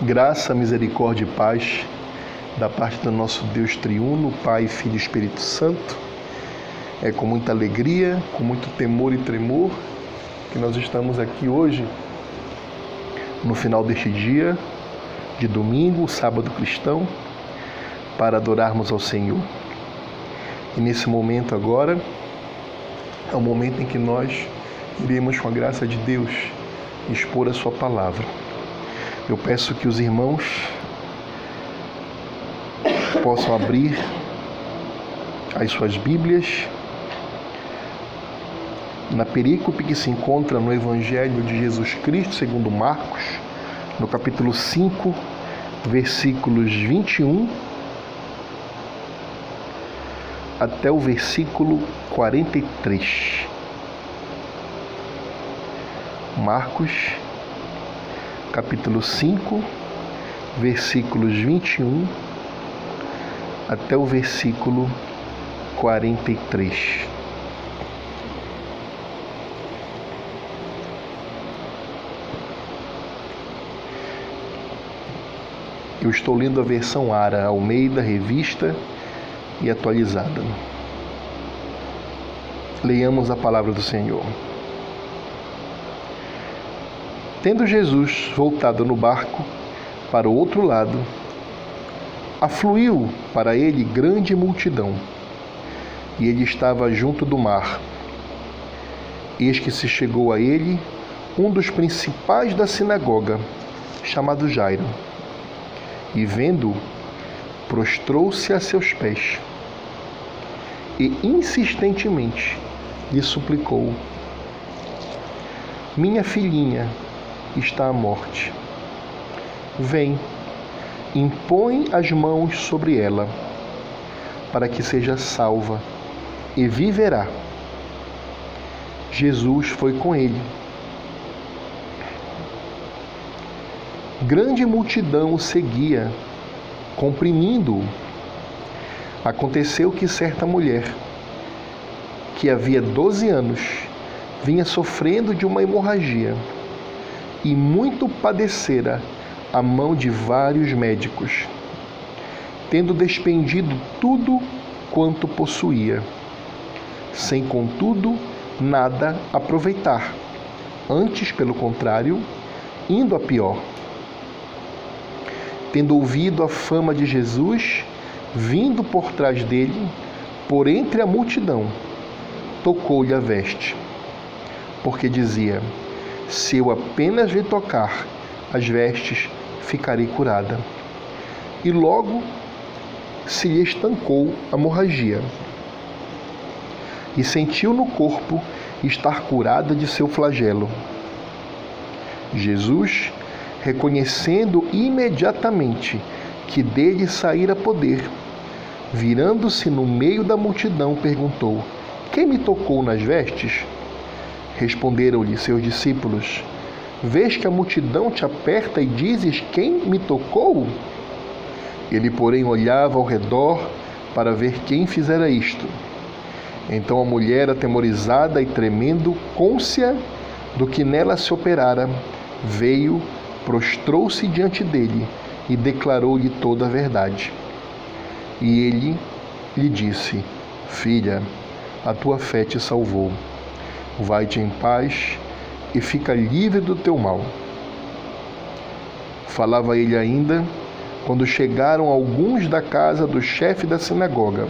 Graça, misericórdia e paz da parte do nosso Deus triuno, Pai, Filho e Espírito Santo. É com muita alegria, com muito temor e tremor que nós estamos aqui hoje, no final deste dia de domingo, sábado cristão, para adorarmos ao Senhor. E nesse momento agora, é o momento em que nós iremos, com a graça de Deus, expor a Sua palavra. Eu peço que os irmãos possam abrir as suas Bíblias na perícope que se encontra no Evangelho de Jesus Cristo, segundo Marcos, no capítulo 5, versículos 21 até o versículo 43. Marcos capítulo 5, versículos 21 até o versículo 43. Eu estou lendo a versão Ara Almeida, revista e atualizada. Leiamos a palavra do Senhor. Tendo Jesus voltado no barco para o outro lado, afluiu para ele grande multidão, e ele estava junto do mar. Eis que se chegou a ele um dos principais da sinagoga, chamado Jairo, e vendo-o, prostrou-se a seus pés e insistentemente lhe suplicou: Minha filhinha, está à morte. Vem, impõe as mãos sobre ela, para que seja salva e viverá. Jesus foi com ele. Grande multidão o seguia, comprimindo-o. Aconteceu que certa mulher, que havia 12 anos, vinha sofrendo de uma hemorragia e muito padecera a mão de vários médicos, tendo despendido tudo quanto possuía, sem contudo nada aproveitar, antes, pelo contrário, indo a pior. Tendo ouvido a fama de Jesus, vindo por trás dele, por entre a multidão, tocou-lhe a veste, porque dizia: se eu apenas lhe tocar as vestes, ficarei curada. E logo se lhe estancou a hemorragia. E sentiu no corpo estar curada de seu flagelo. Jesus, reconhecendo imediatamente que dele saíra poder, virando-se no meio da multidão, perguntou: Quem me tocou nas vestes? Responderam-lhe seus discípulos: Vês que a multidão te aperta e dizes: Quem me tocou? Ele, porém, olhava ao redor para ver quem fizera isto. Então a mulher, atemorizada e tremendo, côncia do que nela se operara, veio, prostrou-se diante dele e declarou-lhe toda a verdade. E ele lhe disse: Filha, a tua fé te salvou vai-te em paz e fica livre do teu mal. Falava ele ainda quando chegaram alguns da casa do chefe da sinagoga,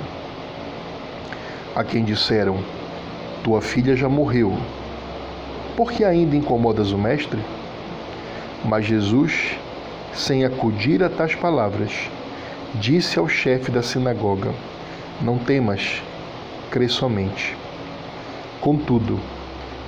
a quem disseram: Tua filha já morreu. Por que ainda incomodas o mestre? Mas Jesus, sem acudir a tais palavras, disse ao chefe da sinagoga: Não temas, crê somente. Contudo,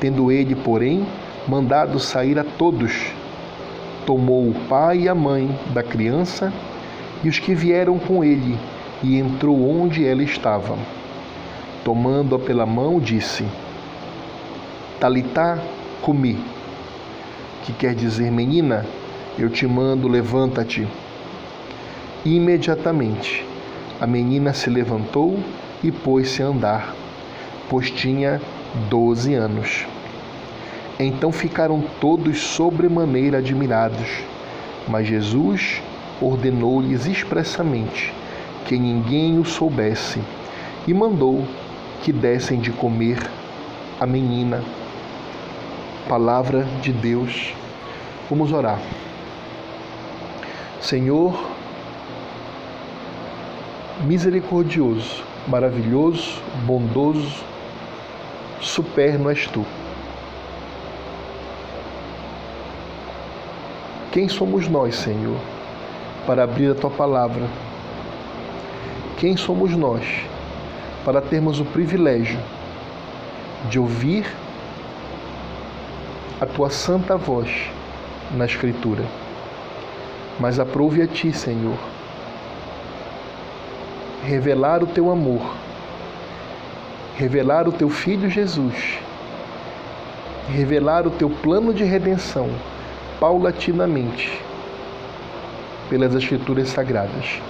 Tendo ele, porém, mandado sair a todos, tomou o pai e a mãe da criança e os que vieram com ele e entrou onde ela estava. Tomando-a pela mão, disse: Talitá, comi, que quer dizer, menina, eu te mando, levanta-te. Imediatamente a menina se levantou e pôs-se a andar, pois tinha doze anos. Então ficaram todos sobremaneira admirados, mas Jesus ordenou-lhes expressamente que ninguém o soubesse e mandou que dessem de comer a menina. Palavra de Deus. Vamos orar. Senhor, misericordioso, maravilhoso, bondoso, superno és tu. Quem somos nós, Senhor, para abrir a tua palavra? Quem somos nós para termos o privilégio de ouvir a tua santa voz na Escritura? Mas aprove a ti, Senhor, revelar o teu amor, revelar o teu Filho Jesus, revelar o teu plano de redenção paulatinamente pelas Escrituras Sagradas.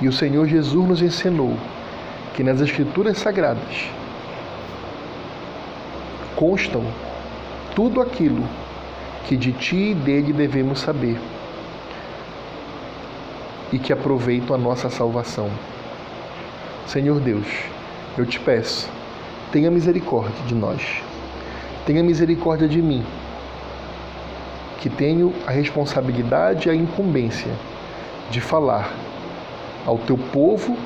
E o Senhor Jesus nos ensinou que nas Escrituras Sagradas constam tudo aquilo que de ti e dele devemos saber e que aproveitam a nossa salvação. Senhor Deus, eu te peço, tenha misericórdia de nós, tenha misericórdia de mim, que tenho a responsabilidade e a incumbência de falar ao teu povo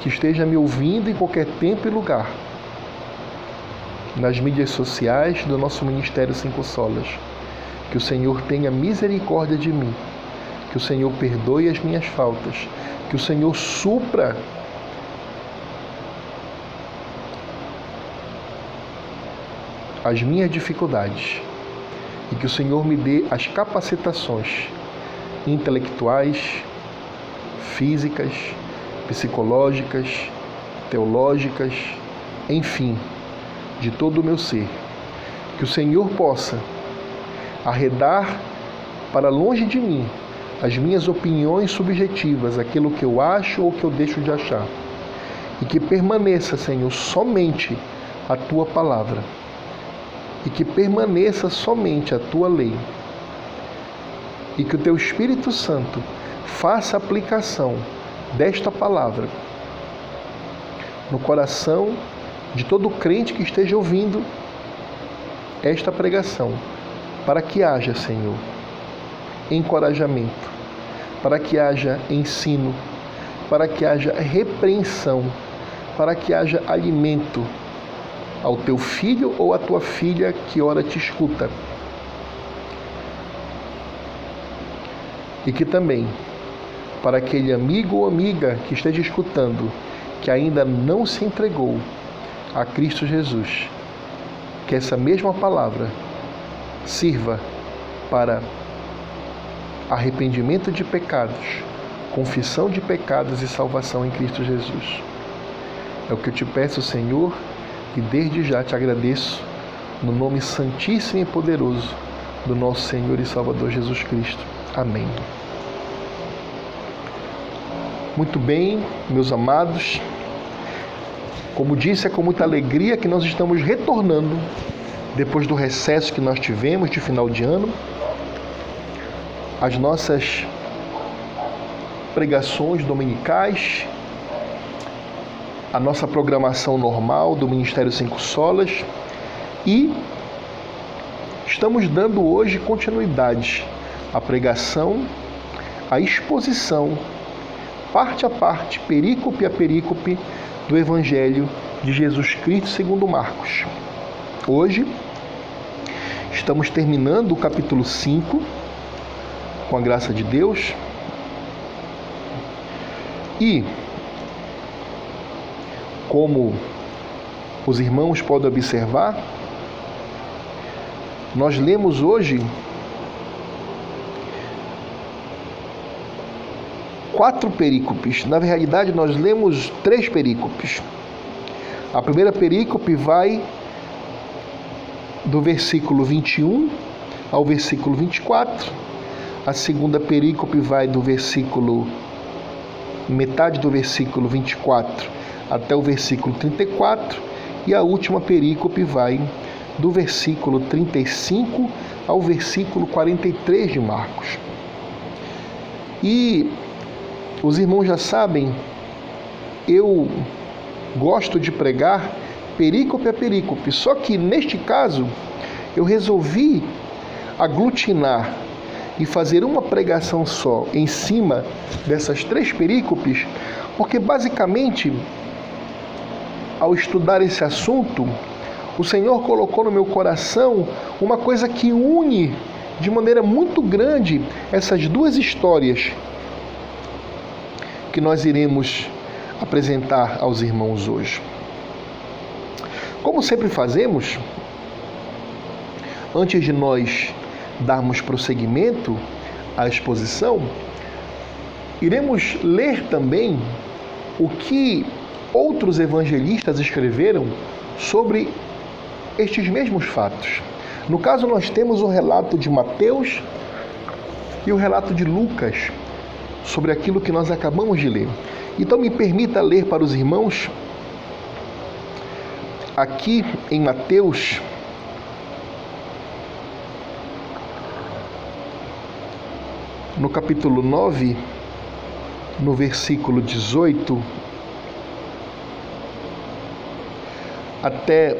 que esteja me ouvindo em qualquer tempo e lugar, nas mídias sociais do nosso Ministério Cinco Solas. Que o Senhor tenha misericórdia de mim, que o Senhor perdoe as minhas faltas, que o Senhor supra as minhas dificuldades e que o Senhor me dê as capacitações intelectuais, físicas, psicológicas, teológicas, enfim, de todo o meu ser. Que o Senhor possa arredar para longe de mim as minhas opiniões subjetivas, aquilo que eu acho ou que eu deixo de achar. E que permaneça, Senhor, somente a tua palavra. E que permaneça somente a tua lei. E que o teu Espírito Santo faça aplicação desta palavra no coração de todo crente que esteja ouvindo esta pregação, para que haja, Senhor, encorajamento, para que haja ensino, para que haja repreensão, para que haja alimento ao teu filho ou à tua filha que ora te escuta. E que também para aquele amigo ou amiga que esteja escutando, que ainda não se entregou a Cristo Jesus, que essa mesma palavra sirva para arrependimento de pecados, confissão de pecados e salvação em Cristo Jesus. É o que eu te peço, Senhor, e desde já te agradeço, no nome santíssimo e poderoso do nosso Senhor e Salvador Jesus Cristo. Amém. Muito bem, meus amados. Como disse, é com muita alegria que nós estamos retornando depois do recesso que nós tivemos de final de ano. As nossas pregações dominicais, a nossa programação normal do Ministério Cinco Solas e estamos dando hoje continuidade à pregação, à exposição parte a parte, perícope a perícope, do Evangelho de Jesus Cristo segundo Marcos. Hoje estamos terminando o capítulo 5, com a graça de Deus. E, como os irmãos podem observar, nós lemos hoje quatro perícopes. Na realidade, nós lemos três perícopes. A primeira perícope vai do versículo 21 ao versículo 24. A segunda perícope vai do versículo metade do versículo 24 até o versículo 34 e a última perícope vai do versículo 35 ao versículo 43 de Marcos. E os irmãos já sabem, eu gosto de pregar perícope a perícope, só que neste caso eu resolvi aglutinar e fazer uma pregação só em cima dessas três perícopes, porque basicamente, ao estudar esse assunto, o Senhor colocou no meu coração uma coisa que une de maneira muito grande essas duas histórias que nós iremos apresentar aos irmãos hoje. Como sempre fazemos, antes de nós darmos prosseguimento à exposição, iremos ler também o que outros evangelistas escreveram sobre estes mesmos fatos. No caso, nós temos o relato de Mateus e o relato de Lucas sobre aquilo que nós acabamos de ler. Então, me permita ler para os irmãos, aqui em Mateus, no capítulo 9, no versículo 18, até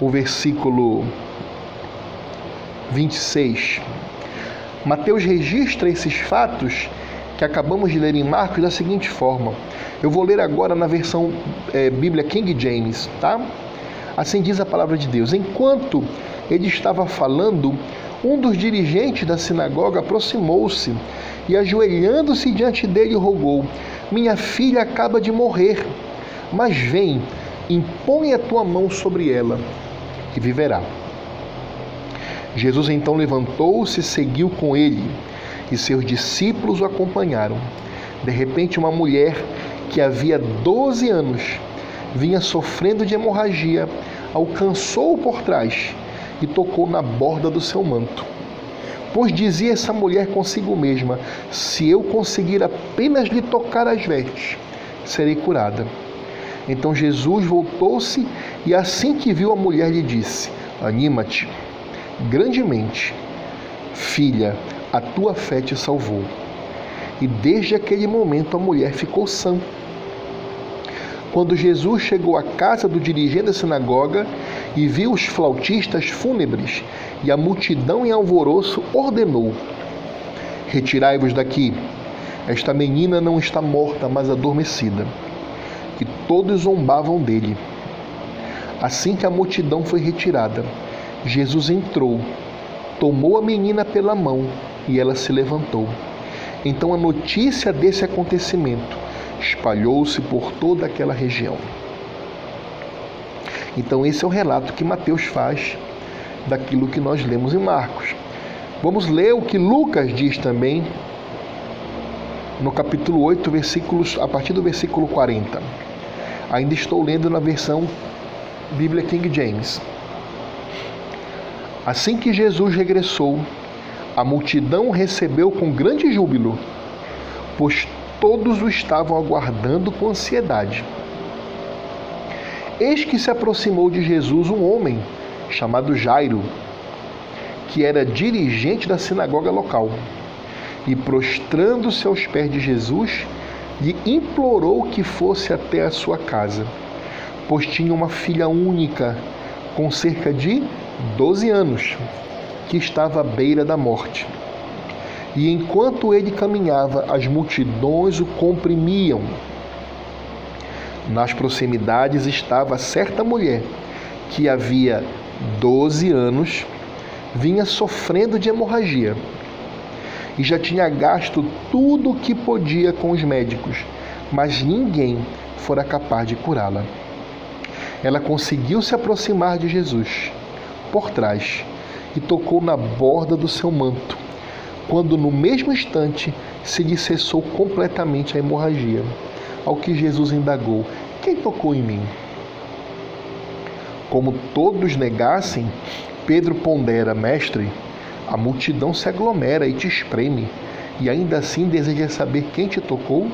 o versículo 26. Mateus registra esses fatos que acabamos de ler em Marcos da seguinte forma. Eu vou ler agora na versão é, Bíblia King James, tá? Assim diz a palavra de Deus. Enquanto ele estava falando, um dos dirigentes da sinagoga aproximou-se e, ajoelhando-se diante dele, rogou: Minha filha acaba de morrer, mas vem, impõe a tua mão sobre ela e viverá. Jesus então levantou-se e seguiu com ele, e seus discípulos o acompanharam. De repente, uma mulher que havia 12 anos vinha sofrendo de hemorragia, alcançou-o por trás e tocou na borda do seu manto. Pois dizia essa mulher consigo mesma: Se eu conseguir apenas lhe tocar as vestes, serei curada. Então Jesus voltou-se e, assim que viu a mulher, lhe disse: Anima-te grandemente, filha, a tua fé te salvou. E desde aquele momento a mulher ficou sã. Quando Jesus chegou à casa do dirigente da sinagoga e viu os flautistas fúnebres e a multidão em alvoroço, ordenou: Retirai-vos daqui. Esta menina não está morta, mas adormecida e todos zombavam dele. Assim que a multidão foi retirada, Jesus entrou, tomou a menina pela mão e ela se levantou. Então a notícia desse acontecimento espalhou-se por toda aquela região. Então esse é o relato que Mateus faz daquilo que nós lemos em Marcos. Vamos ler o que Lucas diz também no capítulo 8, versículos a partir do versículo 40. Ainda estou lendo na versão Bíblia King James. Assim que Jesus regressou, a multidão recebeu com grande júbilo, pois todos o estavam aguardando com ansiedade. Eis que se aproximou de Jesus um homem chamado Jairo, que era dirigente da sinagoga local, e prostrando-se aos pés de Jesus, lhe implorou que fosse até a sua casa, pois tinha uma filha única, com cerca de 12 anos, que estava à beira da morte. E enquanto ele caminhava, as multidões o comprimiam. Nas proximidades estava certa mulher que havia 12 anos vinha sofrendo de hemorragia e já tinha gasto tudo o que podia com os médicos, mas ninguém fora capaz de curá-la. Ela conseguiu se aproximar de Jesus por trás e tocou na borda do seu manto, quando no mesmo instante se lhe cessou completamente a hemorragia. Ao que Jesus indagou: Quem tocou em mim? Como todos negassem, Pedro pondera: Mestre, a multidão se aglomera e te espreme, e ainda assim deseja saber quem te tocou?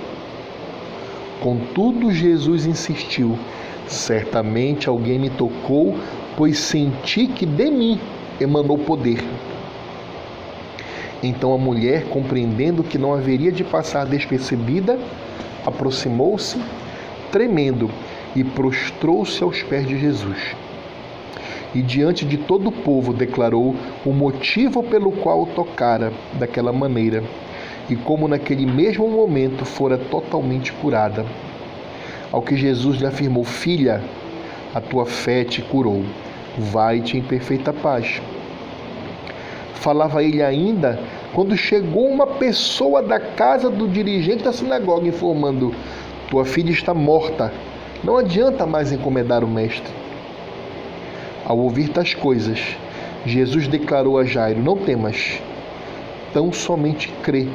Contudo, Jesus insistiu: Certamente alguém me tocou, pois senti que de mim emanou poder. Então a mulher, compreendendo que não haveria de passar despercebida, aproximou-se, tremendo, e prostrou-se aos pés de Jesus. E diante de todo o povo declarou o motivo pelo qual tocara daquela maneira, e como naquele mesmo momento fora totalmente curada. Ao que Jesus lhe afirmou: Filha, a tua fé te curou. Vai-te em perfeita paz. Falava ele ainda quando chegou uma pessoa da casa do dirigente da sinagoga informando: Tua filha está morta. Não adianta mais encomendar o mestre. Ao ouvir tais coisas, Jesus declarou a Jairo: Não temas, tão somente crê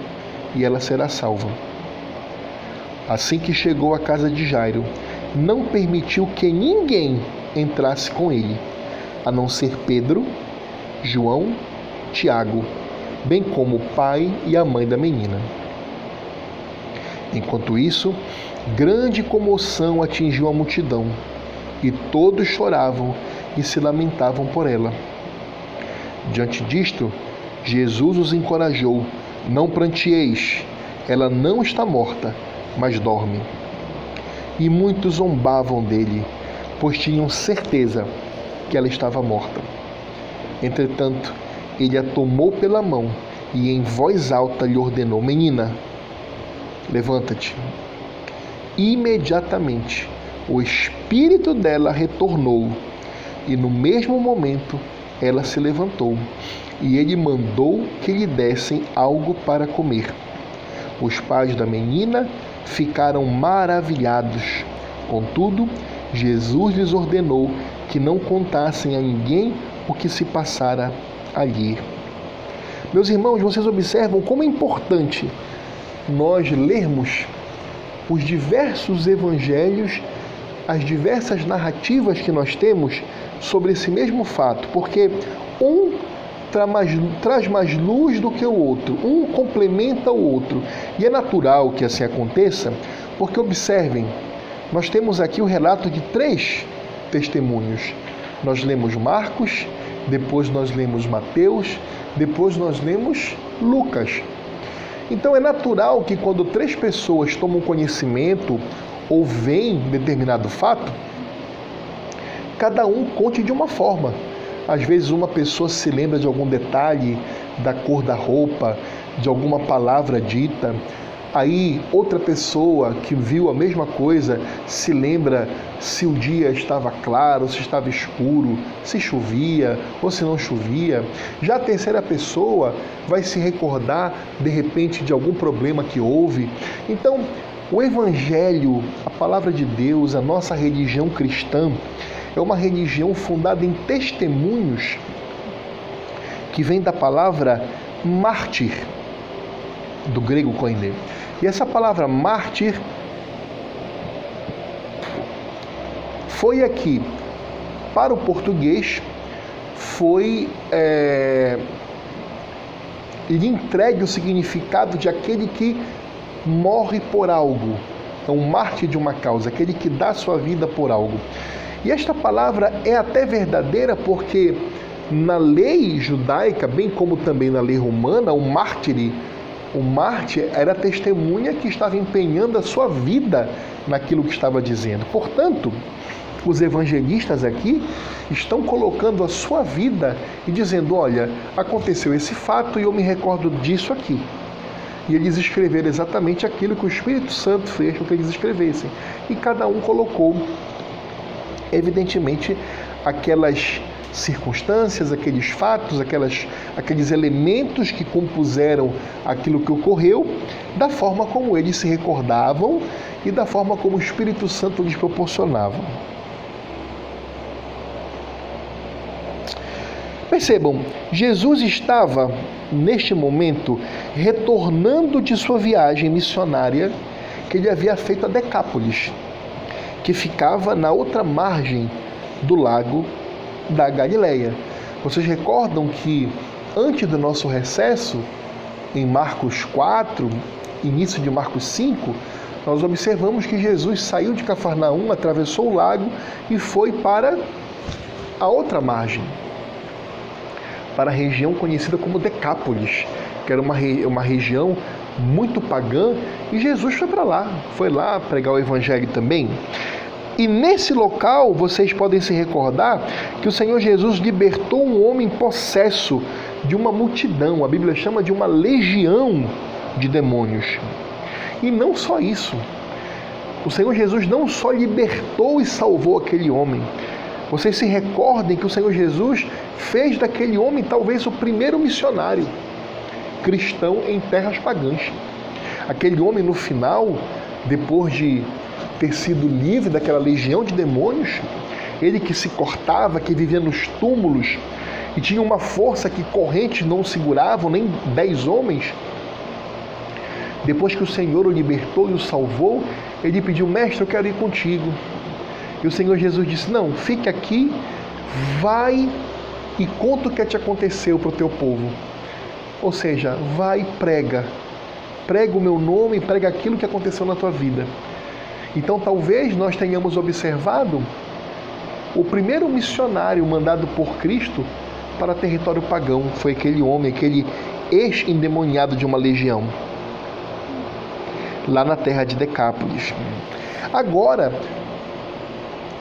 e ela será salva. Assim que chegou à casa de Jairo, não permitiu que ninguém entrasse com ele, a não ser Pedro, João Tiago, bem como o pai e a mãe da menina. Enquanto isso, grande comoção atingiu a multidão, e todos choravam e se lamentavam por ela. Diante disto, Jesus os encorajou: Não prantieis, ela não está morta, mas dorme. E muitos zombavam dele, pois tinham certeza que ela estava morta. Entretanto, ele a tomou pela mão e em voz alta lhe ordenou: Menina, levanta-te. Imediatamente o espírito dela retornou e no mesmo momento ela se levantou e ele mandou que lhe dessem algo para comer. Os pais da menina ficaram maravilhados. Contudo, Jesus lhes ordenou que não contassem a ninguém o que se passara ali. Meus irmãos, vocês observam como é importante nós lermos os diversos evangelhos, as diversas narrativas que nós temos sobre esse mesmo fato, porque um traz mais, traz mais luz do que o outro, um complementa o outro. E é natural que assim aconteça, porque observem, nós temos aqui o relato de três testemunhos. Nós lemos Marcos, depois nós lemos Mateus, depois nós lemos Lucas. Então é natural que quando três pessoas tomam conhecimento ou veem determinado fato, cada um conte de uma forma. Às vezes uma pessoa se lembra de algum detalhe da cor da roupa, de alguma palavra dita, Aí outra pessoa que viu a mesma coisa se lembra se o dia estava claro, se estava escuro, se chovia ou se não chovia. Já a terceira pessoa vai se recordar de repente de algum problema que houve. Então, o Evangelho, a palavra de Deus, a nossa religião cristã, é uma religião fundada em testemunhos que vem da palavra mártir, do grego koine. E essa palavra mártir foi aqui para o português foi é, lhe entregue o significado de aquele que morre por algo. É um mártir de uma causa, aquele que dá sua vida por algo. E esta palavra é até verdadeira porque na lei judaica, bem como também na lei romana, o mártir o mártir era a testemunha que estava empenhando a sua vida naquilo que estava dizendo. Portanto, os evangelistas aqui estão colocando a sua vida e dizendo: olha, aconteceu esse fato e eu me recordo disso aqui. E eles escreveram exatamente aquilo que o Espírito Santo fez com que eles escrevessem. E cada um colocou, evidentemente, aquelas circunstâncias, aqueles fatos, aquelas, aqueles elementos que compuseram aquilo que ocorreu, da forma como eles se recordavam e da forma como o Espírito Santo lhes proporcionava. Percebam, Jesus estava, neste momento, retornando de sua viagem missionária que ele havia feito a Decápolis, que ficava na outra margem do lago da Galileia. Vocês recordam que antes do nosso recesso, em Marcos 4, início de Marcos 5, nós observamos que Jesus saiu de Cafarnaum, atravessou o lago e foi para a outra margem, para a região conhecida como Decápolis, que era uma, uma região muito pagã, e Jesus foi para lá, foi lá pregar o evangelho também. E nesse local, vocês podem se recordar que o Senhor Jesus libertou um homem possesso de uma multidão, a Bíblia chama de uma legião de demônios. E não só isso. O Senhor Jesus não só libertou e salvou aquele homem. Vocês se recordem que o Senhor Jesus fez daquele homem talvez o primeiro missionário cristão em terras pagãs. Aquele homem no final, depois de ter sido livre daquela legião de demônios, ele que se cortava, que vivia nos túmulos e tinha uma força que correntes não seguravam, nem dez homens. Depois que o Senhor o libertou e o salvou, ele pediu: Mestre, eu quero ir contigo. E o Senhor Jesus disse: Não, fique aqui, vai e conta o que te aconteceu para o teu povo. Ou seja, vai e prega. Prega o meu nome, prega aquilo que aconteceu na tua vida. Então talvez nós tenhamos observado o primeiro missionário mandado por Cristo para território pagão foi aquele homem, aquele ex-endemoniado de uma legião, lá na terra de Decápolis. Agora,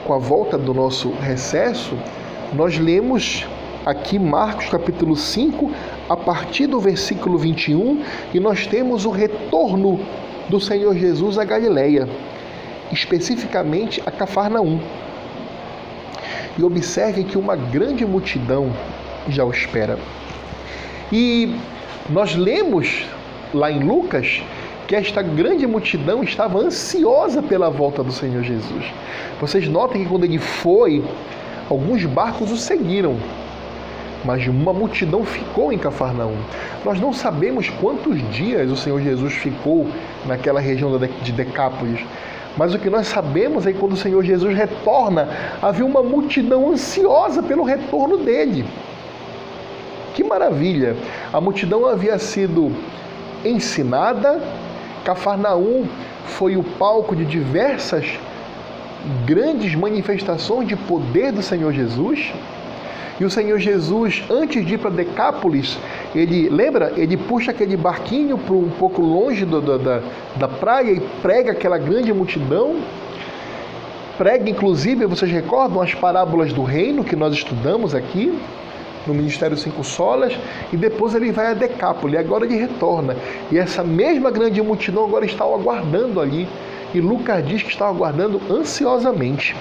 com a volta do nosso recesso, nós lemos aqui Marcos capítulo 5, a partir do versículo 21, e nós temos o retorno do Senhor Jesus à Galileia, especificamente a Cafarnaum. E observe que uma grande multidão já o espera. E nós lemos lá em Lucas que esta grande multidão estava ansiosa pela volta do Senhor Jesus. Vocês notem que quando ele foi, alguns barcos o seguiram, mas uma multidão ficou em Cafarnaum. Nós não sabemos quantos dias o Senhor Jesus ficou naquela região de Decápolis, mas o que nós sabemos é que quando o Senhor Jesus retorna, havia uma multidão ansiosa pelo retorno dele. Que maravilha! A multidão havia sido ensinada, Cafarnaum foi o palco de diversas grandes manifestações de poder do Senhor Jesus. E o Senhor Jesus, antes de ir para Decápolis, ele lembra, ele puxa aquele barquinho para um pouco longe do, do, da, da praia e prega aquela grande multidão. Prega, inclusive, vocês recordam as parábolas do reino que nós estudamos aqui? No Ministério Cinco Solas e depois ele vai a Decápolis. Agora ele retorna. E essa mesma grande multidão agora está o aguardando ali. E Lucas diz que está aguardando ansiosamente.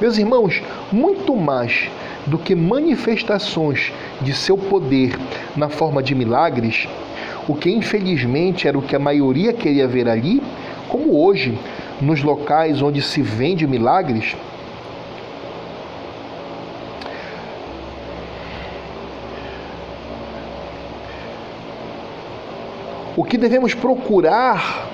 Meus irmãos, muito mais do que manifestações de seu poder na forma de milagres, o que infelizmente era o que a maioria queria ver ali, como hoje, nos locais onde se vende milagres, O que devemos procurar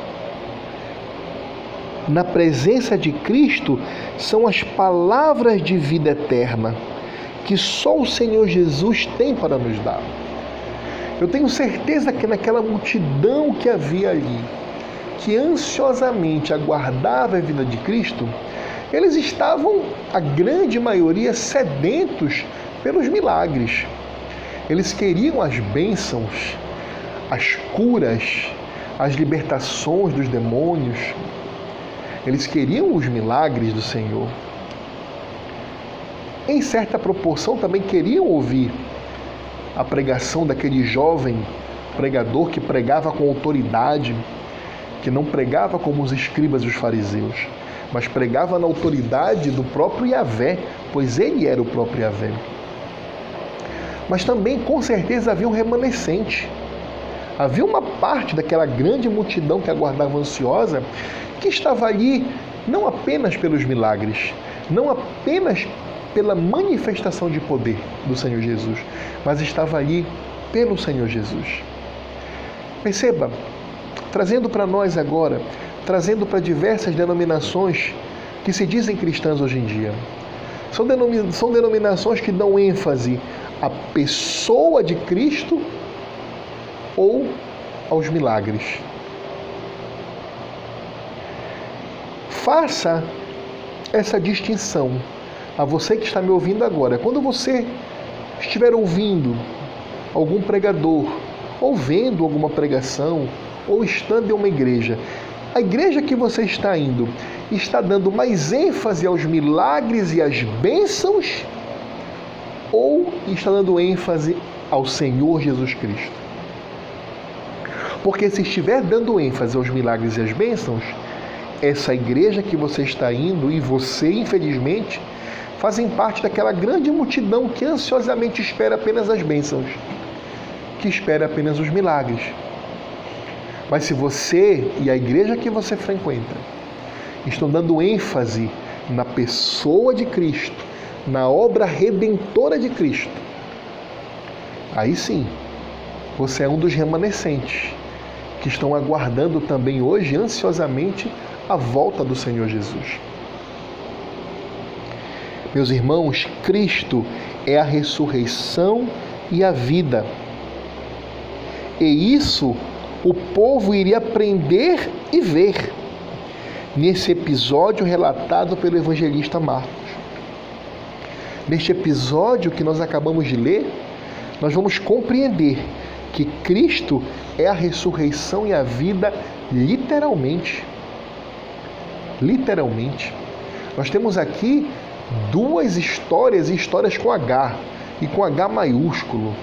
na presença de Cristo são as palavras de vida eterna que só o Senhor Jesus tem para nos dar. Eu tenho certeza que naquela multidão que havia ali, que ansiosamente aguardava a vida de Cristo, eles estavam, a grande maioria, sedentos pelos milagres. Eles queriam as bênçãos, as curas, as libertações dos demônios. Eles queriam os milagres do Senhor. Em certa proporção também queriam ouvir a pregação daquele jovem pregador que pregava com autoridade, que não pregava como os escribas e os fariseus, mas pregava na autoridade do próprio Yahvé, pois ele era o próprio Yahvé. Mas também, com certeza, havia um remanescente Havia uma parte daquela grande multidão que aguardava ansiosa que estava ali não apenas pelos milagres, não apenas pela manifestação de poder do Senhor Jesus, mas estava ali pelo Senhor Jesus. Perceba, trazendo para nós agora, trazendo para diversas denominações que se dizem cristãs hoje em dia. São, denominações que dão ênfase à pessoa de Cristo ou aos milagres. Faça essa distinção a você que está me ouvindo agora. Quando você estiver ouvindo algum pregador, ou vendo alguma pregação, ou estando em uma igreja, a igreja que você está indo está dando mais ênfase aos milagres e às bênçãos, ou está dando ênfase ao Senhor Jesus Cristo? Porque se estiver dando ênfase aos milagres e às bênçãos, essa igreja que você está indo e você, infelizmente, fazem parte daquela grande multidão que ansiosamente espera apenas as bênçãos, que espera apenas os milagres. Mas se você e a igreja que você frequenta estão dando ênfase na pessoa de Cristo, na obra redentora de Cristo, aí sim, você é um dos remanescentes que estão aguardando também hoje ansiosamente a volta do Senhor Jesus. Meus irmãos, Cristo é a ressurreição e a vida. E isso o povo iria aprender e ver nesse episódio relatado pelo evangelista Marcos. Neste episódio que nós acabamos de ler, nós vamos compreender que Cristo é a ressurreição e a vida literalmente literalmente. Nós temos aqui duas histórias, histórias com H e com H maiúsculo,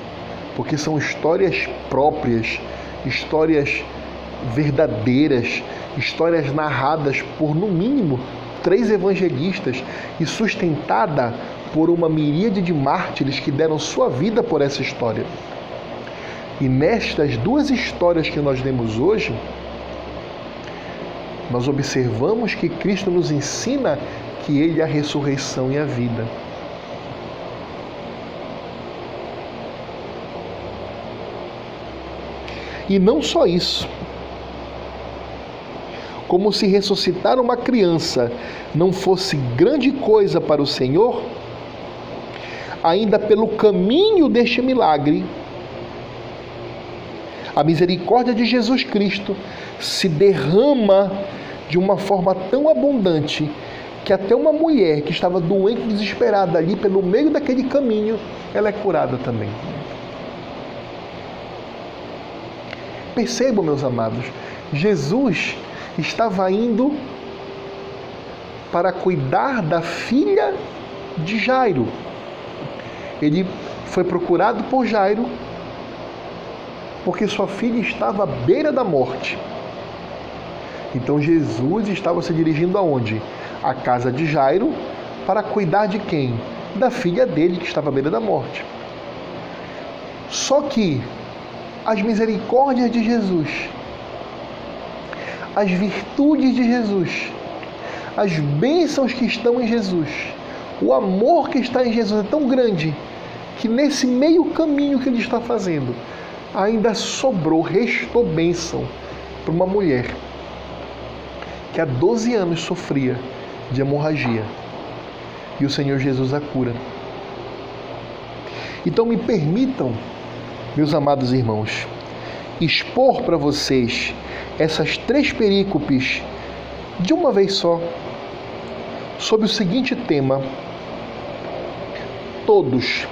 porque são histórias próprias, histórias verdadeiras, histórias narradas por no mínimo três evangelistas e sustentada por uma miríade de mártires que deram sua vida por essa história. E nestas duas histórias que nós lemos hoje, nós observamos que Cristo nos ensina que Ele é a ressurreição e a vida. E não só isso. Como se ressuscitar uma criança não fosse grande coisa para o Senhor, ainda pelo caminho deste milagre, a misericórdia de Jesus Cristo se derrama de uma forma tão abundante que até uma mulher que estava doente, desesperada ali pelo meio daquele caminho, ela é curada também. Percebam, meus amados, Jesus estava indo para cuidar da filha de Jairo. Ele foi procurado por Jairo porque sua filha estava à beira da morte. Então Jesus estava se dirigindo aonde? À casa de Jairo para cuidar de quem? Da filha dele que estava à beira da morte. Só que as misericórdias de Jesus, as virtudes de Jesus, as bênçãos que estão em Jesus, o amor que está em Jesus é tão grande que nesse meio caminho que ele está fazendo, ainda sobrou, restou bênção para uma mulher que há 12 anos sofria de hemorragia. E o Senhor Jesus a cura. Então me permitam, meus amados irmãos, expor para vocês essas três perícopes de uma vez só, sob o seguinte tema: Todos,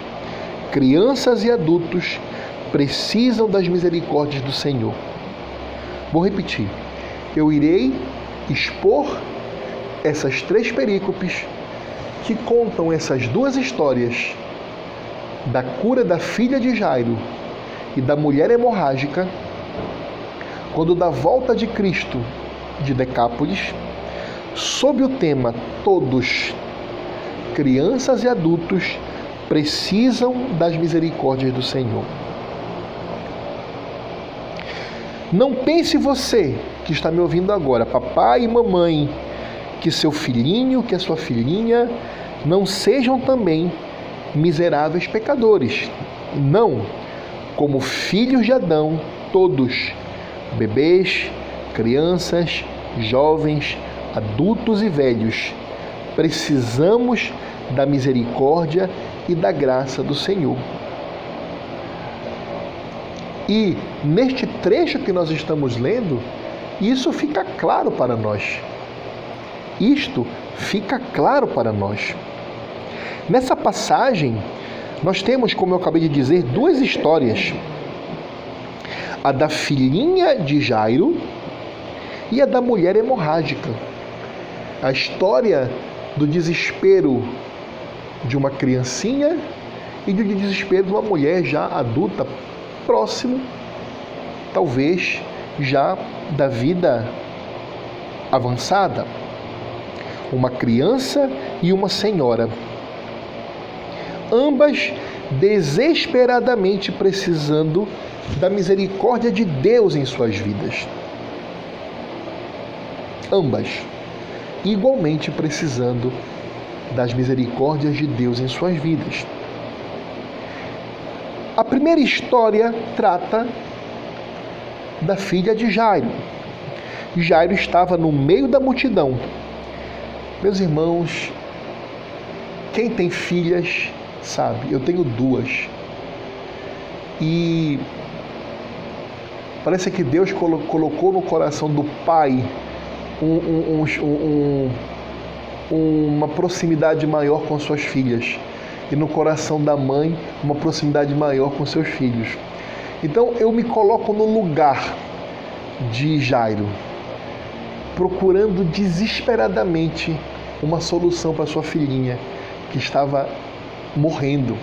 crianças e adultos, precisam das misericórdias do Senhor. Vou repetir. Eu irei expor essas três perícopes que contam essas duas histórias da cura da filha de Jairo e da mulher hemorrágica, quando da volta de Cristo de Decápolis, sob o tema Todos, crianças e adultos, precisam das misericórdias do Senhor. Não pense você que está me ouvindo agora, papai e mamãe, que seu filhinho, que a sua filhinha não sejam também miseráveis pecadores. Não, como filhos de Adão, todos, bebês, crianças, jovens, adultos e velhos, precisamos da misericórdia e da graça do Senhor. E neste trecho que nós estamos lendo, isso fica claro para nós. Isto fica claro para nós. Nessa passagem, nós temos, como eu acabei de dizer, duas histórias: a da filhinha de Jairo e a da mulher hemorrágica. A história do desespero de uma criancinha e do desespero de uma mulher já adulta, próximo, talvez já da vida avançada. Uma criança e uma senhora. Ambas desesperadamente precisando da misericórdia de Deus em suas vidas. Ambas igualmente precisando das misericórdias de Deus em suas vidas. A primeira história trata da filha de Jairo. Jairo estava no meio da multidão. Meus irmãos, quem tem filhas sabe, eu tenho duas. E parece que Deus colocou no coração do pai um, um, um, uma proximidade maior com suas filhas e no coração da mãe uma proximidade maior com seus filhos. Então eu me coloco no lugar de Jairo, procurando desesperadamente uma solução para sua filhinha que estava morrendo.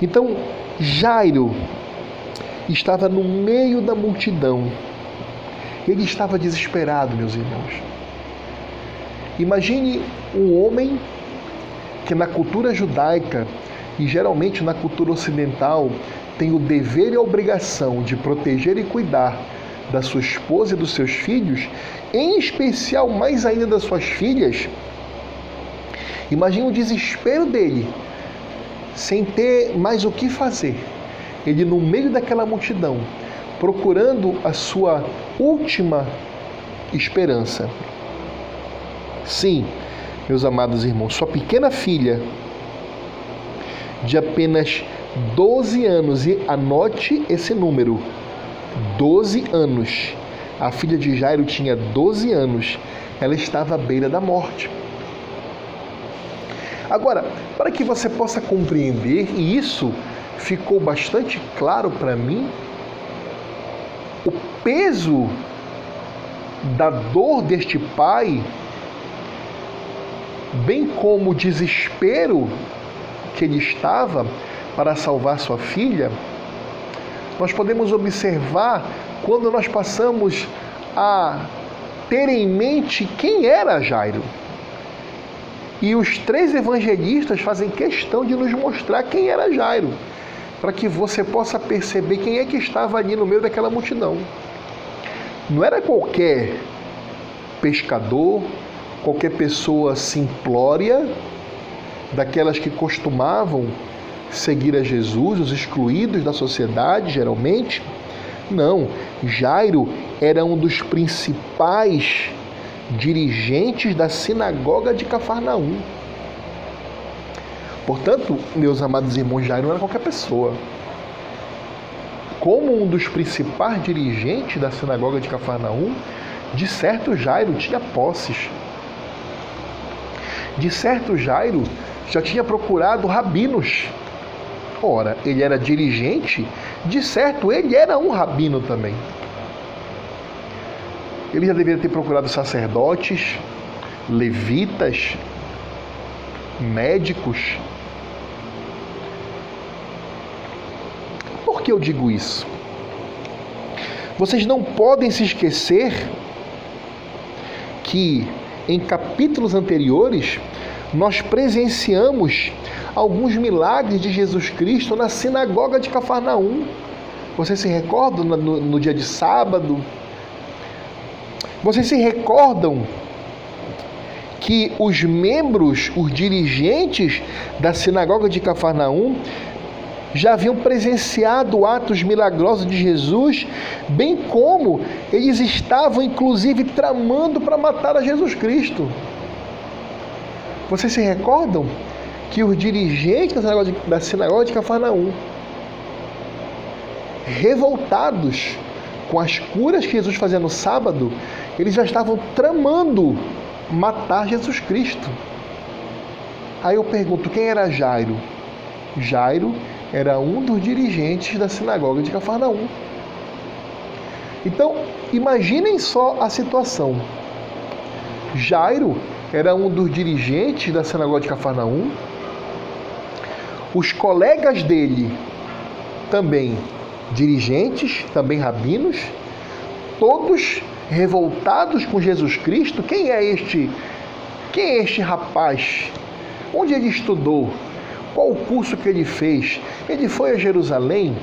Então Jairo estava no meio da multidão ele estava desesperado, meus irmãos. Imagine um homem que na cultura judaica e geralmente na cultura ocidental tem o dever e a obrigação de proteger e cuidar da sua esposa e dos seus filhos, em especial mais ainda das suas filhas. Imagine o desespero dele, sem ter mais o que fazer. Ele no meio daquela multidão, procurando a sua última esperança. Sim, meus amados irmãos, sua pequena filha, de apenas 12 anos, e anote esse número: 12 anos. A filha de Jairo tinha 12 anos, ela estava à beira da morte. Agora, para que você possa compreender, e isso ficou bastante claro para mim o peso da dor deste pai, bem como o desespero que ele estava para salvar sua filha, nós podemos observar quando nós passamos a ter em mente quem era Jairo. E os três evangelistas fazem questão de nos mostrar quem era Jairo para que você possa perceber quem é que estava ali no meio daquela multidão. Não era qualquer pescador, qualquer pessoa simplória, daquelas que costumavam seguir a Jesus, os excluídos da sociedade, geralmente. Não, Jairo era um dos principais dirigentes da sinagoga de Cafarnaum. Portanto, meus amados irmãos, Jairo não era qualquer pessoa. Como um dos principais dirigentes da sinagoga de Cafarnaum, de certo Jairo tinha posses. De certo Jairo já tinha procurado rabinos. Ora, ele era dirigente, de certo ele era um rabino também. Ele já deveria ter procurado sacerdotes, levitas, médicos, que eu digo isso? Vocês não podem se esquecer que em capítulos anteriores nós presenciamos alguns milagres de Jesus Cristo na sinagoga de Cafarnaum. Vocês se recordam no, no dia de sábado? Vocês se recordam que os membros, os dirigentes da sinagoga de Cafarnaum já haviam presenciado atos milagrosos de Jesus, bem como eles estavam inclusive tramando para matar a Jesus Cristo. Vocês se recordam que os dirigentes da sinagoga de, Cafarnaum, revoltados com as curas que Jesus fazia no sábado, eles já estavam tramando matar Jesus Cristo. Aí eu pergunto, quem era Jairo? Jairo era um dos dirigentes da sinagoga de Cafarnaum. Então, imaginem só a situação. Jairo era um dos dirigentes da sinagoga de Cafarnaum. Os colegas dele também dirigentes, também rabinos, todos revoltados com Jesus Cristo. Quem é este? Quem é este rapaz? Onde ele estudou? Qual o curso que ele fez? Ele foi a Jerusalém?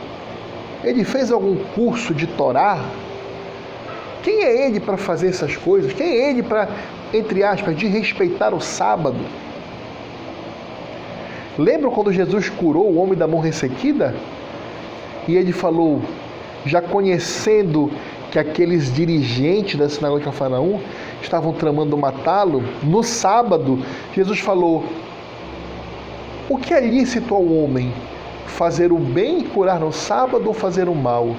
Ele fez algum curso de Torá? Quem é ele para fazer essas coisas? Quem é ele para, entre aspas, de respeitar o sábado? Lembram quando Jesus curou o homem da mão ressequida? E ele falou, já conhecendo que aqueles dirigentes da sinagoga de Cafarnaum estavam tramando matá-lo, no sábado, Jesus falou: O que é lícito ao homem? Fazer o bem e curar no sábado ou fazer o mal?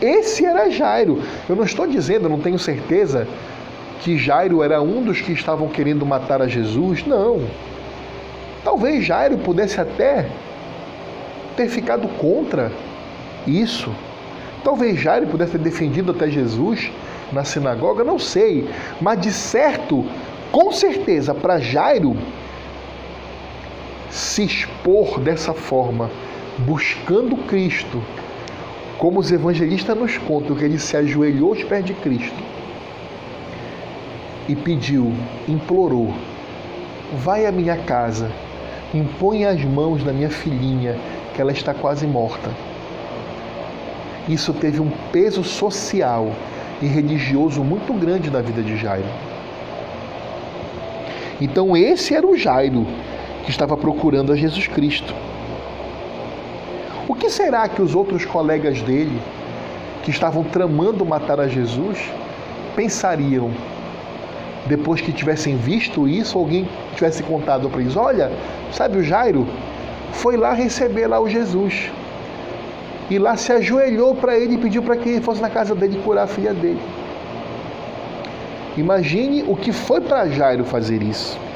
Esse era Jairo. Eu não estou dizendo, não tenho certeza que Jairo era um dos que estavam querendo matar a Jesus. Não. Talvez Jairo pudesse até ter ficado contra isso. Talvez Jairo pudesse ter defendido até Jesus na sinagoga, não sei. Mas de certo, com certeza, para Jairo se expor dessa forma, buscando Cristo, como os evangelistas nos contam, que ele se ajoelhou aos pés de Cristo e pediu, implorou: Vai à minha casa, impõe as mãos na minha filhinha, que ela está quase morta. Isso teve um peso social e religioso muito grande na vida de Jairo. Então, esse era o Jairo que estava procurando a Jesus Cristo. O que será que os outros colegas dele, que estavam tramando matar a Jesus, pensariam depois que tivessem visto isso, alguém tivesse contado para eles: Olha, sabe o Jairo? Foi lá receber lá o Jesus e lá se ajoelhou para ele e pediu para que ele fosse na casa dele curar a filha dele. Imagine o que foi para Jairo fazer isso.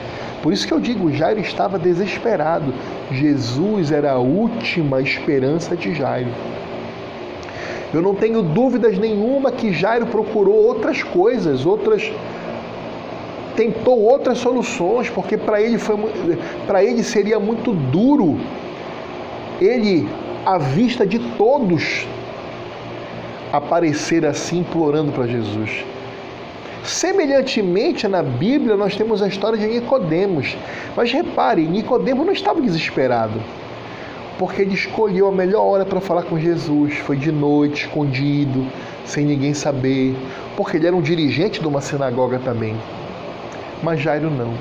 Por isso que eu digo, Jairo estava desesperado. Jesus era a última esperança de Jairo. Eu não tenho dúvidas nenhuma que Jairo procurou outras coisas, outras tentou outras soluções, porque para ele foi para ele seria muito duro ele à vista de todos, aparecer assim implorando para Jesus. Semelhantemente na Bíblia nós temos a história de Nicodemos. Mas repare, Nicodemos não estava desesperado, porque ele escolheu a melhor hora para falar com Jesus. Foi de noite, escondido, sem ninguém saber, porque ele era um dirigente de uma sinagoga também. Mas Jairo não.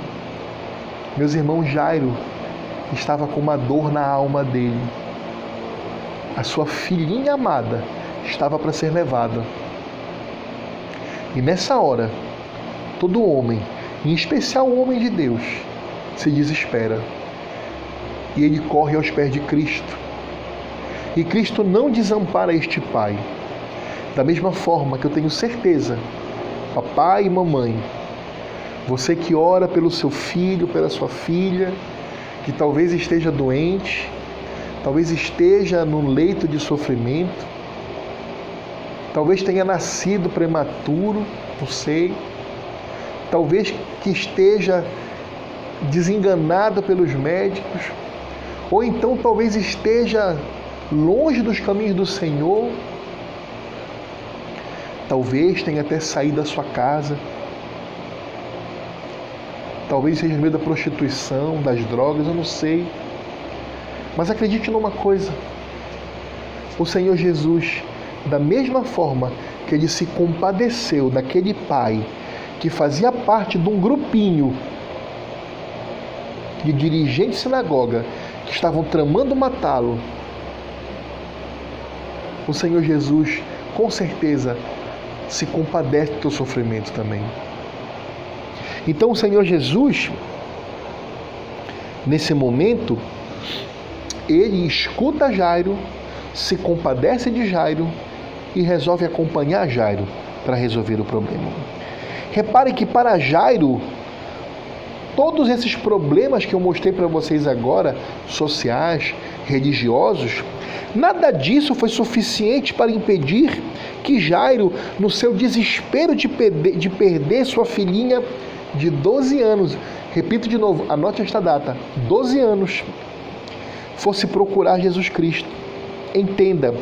Meus irmãos, Jairo estava com uma dor na alma dele a sua filhinha amada estava para ser levada. E nessa hora, todo homem, em especial o homem de Deus, se desespera. E ele corre aos pés de Cristo. E Cristo não desampara este pai. Da mesma forma que eu tenho certeza, papai e mamãe, você que ora pelo seu filho, pela sua filha, que talvez esteja doente, talvez esteja num leito de sofrimento, talvez tenha nascido prematuro, não sei, talvez que esteja desenganado pelos médicos, ou então talvez esteja longe dos caminhos do Senhor, talvez tenha até saído da sua casa, talvez seja meio da prostituição, das drogas, eu não sei. Mas acredite numa coisa: o Senhor Jesus, da mesma forma que ele se compadeceu daquele pai que fazia parte de um grupinho de dirigentes de sinagoga que estavam tramando matá-lo, o Senhor Jesus, com certeza, se compadece do teu sofrimento também. Então, o Senhor Jesus, nesse momento, ele escuta Jairo, se compadece de Jairo e resolve acompanhar Jairo para resolver o problema. Repare que para Jairo, todos esses problemas que eu mostrei para vocês agora, sociais, religiosos, nada disso foi suficiente para impedir que Jairo, no seu desespero de perder, de perder sua filhinha de 12 anos, repito de novo, anote esta data: 12 anos, fosse procurar Jesus Cristo. Entenda,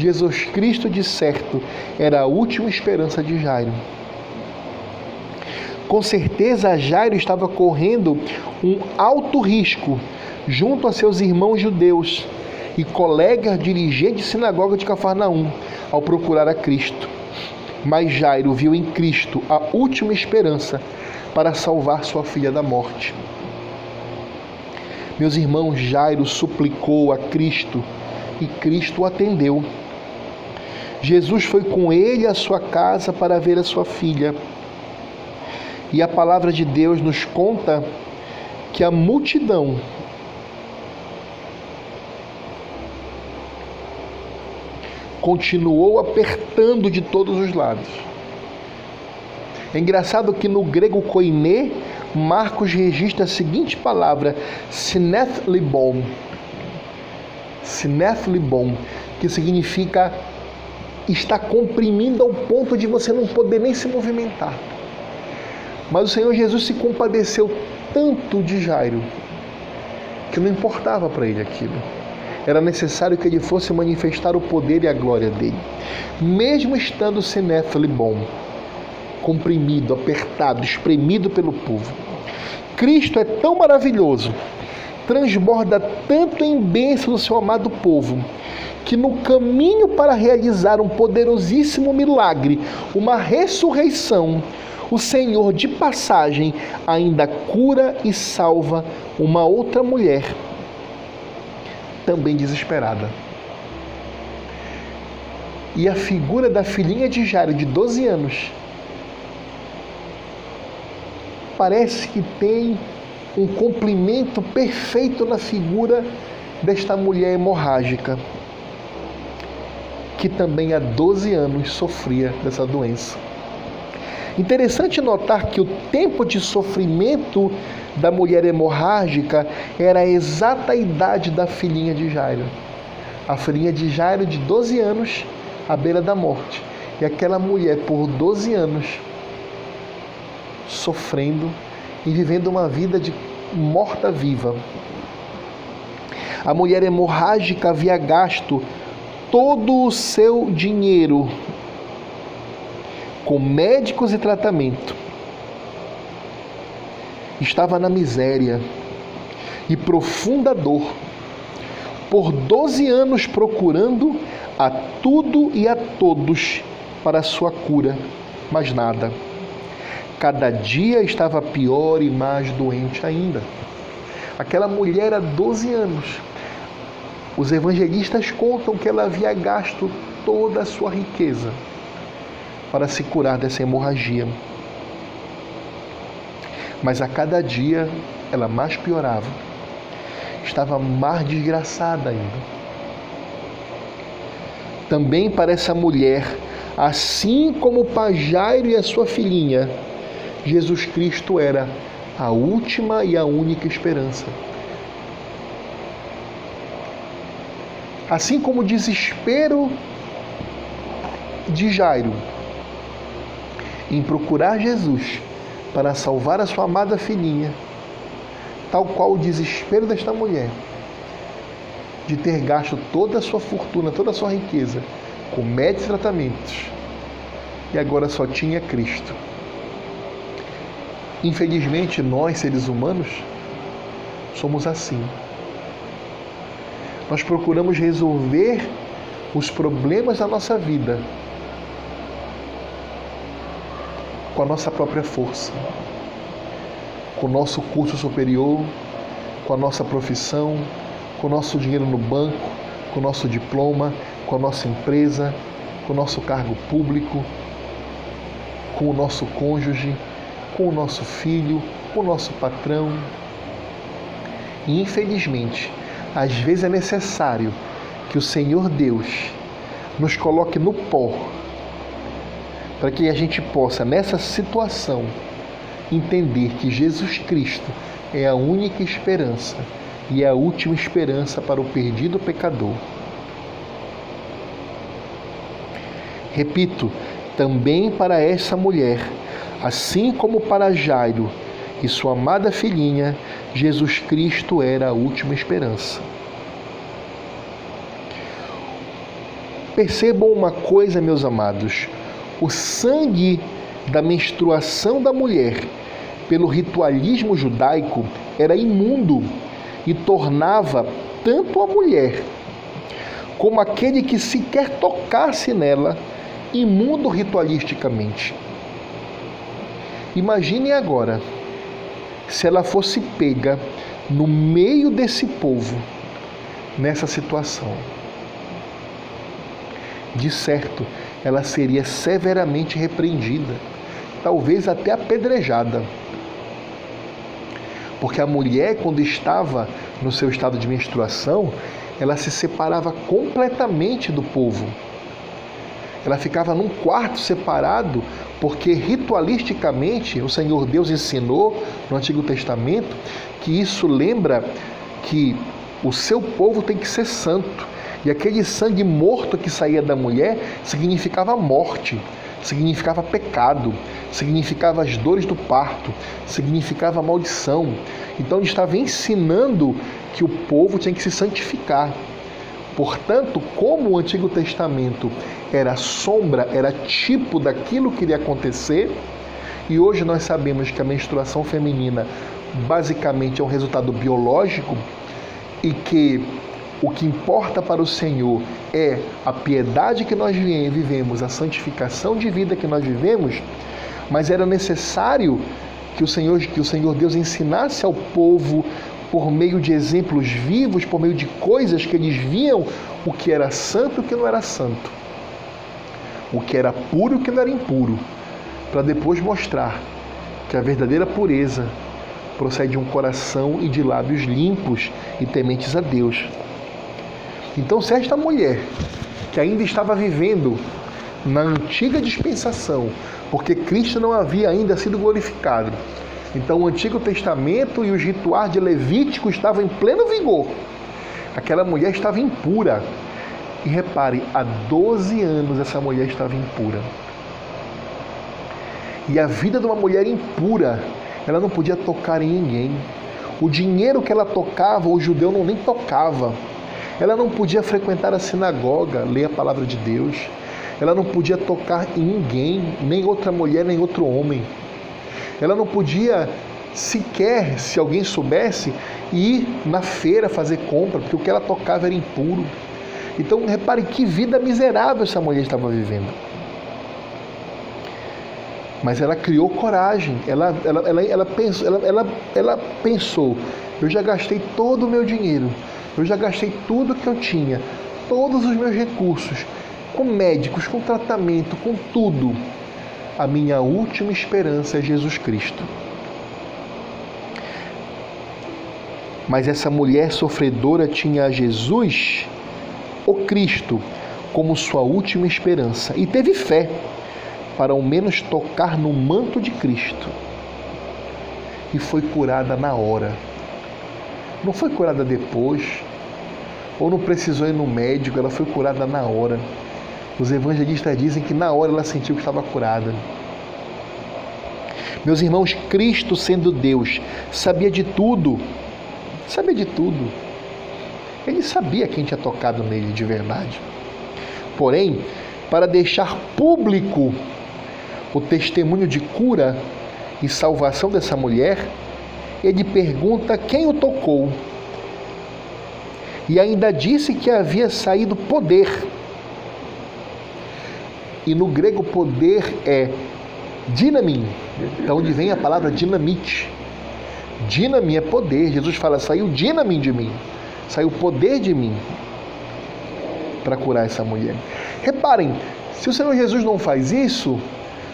Jesus Cristo de certo era a última esperança de Jairo. Com certeza, Jairo estava correndo um alto risco junto a seus irmãos judeus e colegas dirigentes de sinagoga de Cafarnaum ao procurar a Cristo. Mas Jairo viu em Cristo a última esperança para salvar sua filha da morte. Meus irmãos, Jairo suplicou a Cristo e Cristo atendeu. Jesus foi com ele à sua casa para ver a sua filha. E a palavra de Deus nos conta que a multidão continuou apertando de todos os lados. É engraçado que no grego koiné, Marcos registra a seguinte palavra, sinethlibon. Sinethlibon, que significa está comprimindo ao ponto de você não poder nem se movimentar. Mas o Senhor Jesus se compadeceu tanto de Jairo que não importava para ele aquilo. Era necessário que ele fosse manifestar o poder e a glória dele. Mesmo estando Senéfile bom, comprimido, apertado, espremido pelo povo. Cristo é tão maravilhoso, transborda tanto em bênção do seu amado povo, que no caminho para realizar um poderosíssimo milagre, uma ressurreição, o Senhor de passagem ainda cura e salva uma outra mulher, também desesperada. E a figura da filhinha de Jairo, de 12 anos, parece que tem um complemento perfeito na figura desta mulher hemorrágica que também há 12 anos sofria dessa doença. Interessante notar que o tempo de sofrimento da mulher hemorrágica era a exata idade da filhinha de Jairo. A filhinha de Jairo, de 12 anos, à beira da morte. E aquela mulher, por 12 anos, sofrendo e vivendo uma vida de morta-viva. A mulher hemorrágica havia gasto todo o seu dinheiro com médicos e tratamento. Estava na miséria e profunda dor, por 12 anos procurando a tudo e a todos para sua cura, mas nada. Cada dia estava pior e mais doente ainda. Aquela mulher há 12 anos os evangelistas contam que ela havia gasto toda a sua riqueza para se curar dessa hemorragia. Mas a cada dia ela mais piorava. Estava mais desgraçada ainda. Também para essa mulher, assim como o Jairo e a sua filhinha, Jesus Cristo era a última e a única esperança. Assim como o desespero de Jairo em procurar Jesus para salvar a sua amada filhinha, tal qual o desespero desta mulher de ter gasto toda a sua fortuna, toda a sua riqueza com médicos tratamentos e agora só tinha Cristo. Infelizmente, nós, seres humanos, somos assim. Nós procuramos resolver os problemas da nossa vida com a nossa própria força, com o nosso curso superior, com a nossa profissão, com o nosso dinheiro no banco, com o nosso diploma, com a nossa empresa, com o nosso cargo público, com o nosso cônjuge, com o nosso filho, o nosso patrão. E infelizmente, às vezes é necessário que o Senhor Deus nos coloque no pó, para que a gente possa, nessa situação, entender que Jesus Cristo é a única esperança e é a última esperança para o perdido pecador. Repito, também para essa mulher, assim como para Jairo e sua amada filhinha, Jesus Cristo era a última esperança. Percebam uma coisa, meus amados: o sangue da menstruação da mulher, pelo ritualismo judaico, era imundo e tornava tanto a mulher como aquele que sequer tocasse nela imundo ritualisticamente. Imagine agora se ela fosse pega no meio desse povo nessa situação de certo, ela seria severamente repreendida, talvez até apedrejada. Porque a mulher, quando estava no seu estado de menstruação, ela se separava completamente do povo. Ela ficava num quarto separado, porque ritualisticamente o Senhor Deus ensinou no Antigo Testamento que isso lembra que o seu povo tem que ser santo e aquele sangue morto que saía da mulher significava morte, significava pecado, significava as dores do parto, significava maldição. Então ele estava ensinando que o povo tinha que se santificar. Portanto, como o Antigo Testamento era sombra, era tipo daquilo que iria acontecer, e hoje nós sabemos que a menstruação feminina basicamente é um resultado biológico e que o que importa para o Senhor é a piedade que nós vivemos, a santificação de vida que nós vivemos, mas era necessário que o Senhor, que o Senhor Deus ensinasse ao povo por meio de exemplos vivos, por meio de coisas que eles viam o que era santo e o que não era santo, o que era puro e o que não era impuro, para depois mostrar que a verdadeira pureza procede de um coração e de lábios limpos e tementes a Deus. Então, se esta mulher, que ainda estava vivendo na antiga dispensação, porque Cristo não havia ainda sido glorificado, então o Antigo Testamento e os rituais de Levítico estavam em pleno vigor. Aquela mulher estava impura. E repare, há 12 anos essa mulher estava impura. E a vida de uma mulher impura, ela não podia tocar em ninguém. O dinheiro que ela tocava, o judeu não nem tocava. Ela não podia frequentar a sinagoga, ler a palavra de Deus. Ela não podia tocar em ninguém, nem outra mulher, nem outro homem. Ela não podia sequer, se alguém soubesse, ir na feira fazer compra, porque o que ela tocava era impuro. Então, repare que vida miserável essa mulher estava vivendo. Mas ela criou coragem, ela, ela, ela, ela, pensou, ela, ela, ela pensou: eu já gastei todo o meu dinheiro, eu já gastei tudo que eu tinha, todos os meus recursos, com médicos, com tratamento, com tudo. A minha última esperança é Jesus Cristo. Mas essa mulher sofredora tinha Jesus, o Cristo, como sua última esperança e teve fé para ao menos tocar no manto de Cristo. E foi curada na hora. Não foi curada depois, ou não precisou ir no médico, ela foi curada na hora. Os evangelistas dizem que na hora ela sentiu que estava curada. Meus irmãos, Cristo sendo Deus, sabia de tudo. Sabia de tudo. Ele sabia quem tinha tocado nele de verdade. Porém, para deixar público o testemunho de cura e salvação dessa mulher, ele pergunta quem o tocou. E ainda disse que havia saído poder. E no grego, poder é Dinamim, da onde vem a palavra dinamite. Dinamim é poder. Jesus fala: saiu dinamim de mim, saiu poder de mim para curar essa mulher. Reparem, se o Senhor Jesus não faz isso,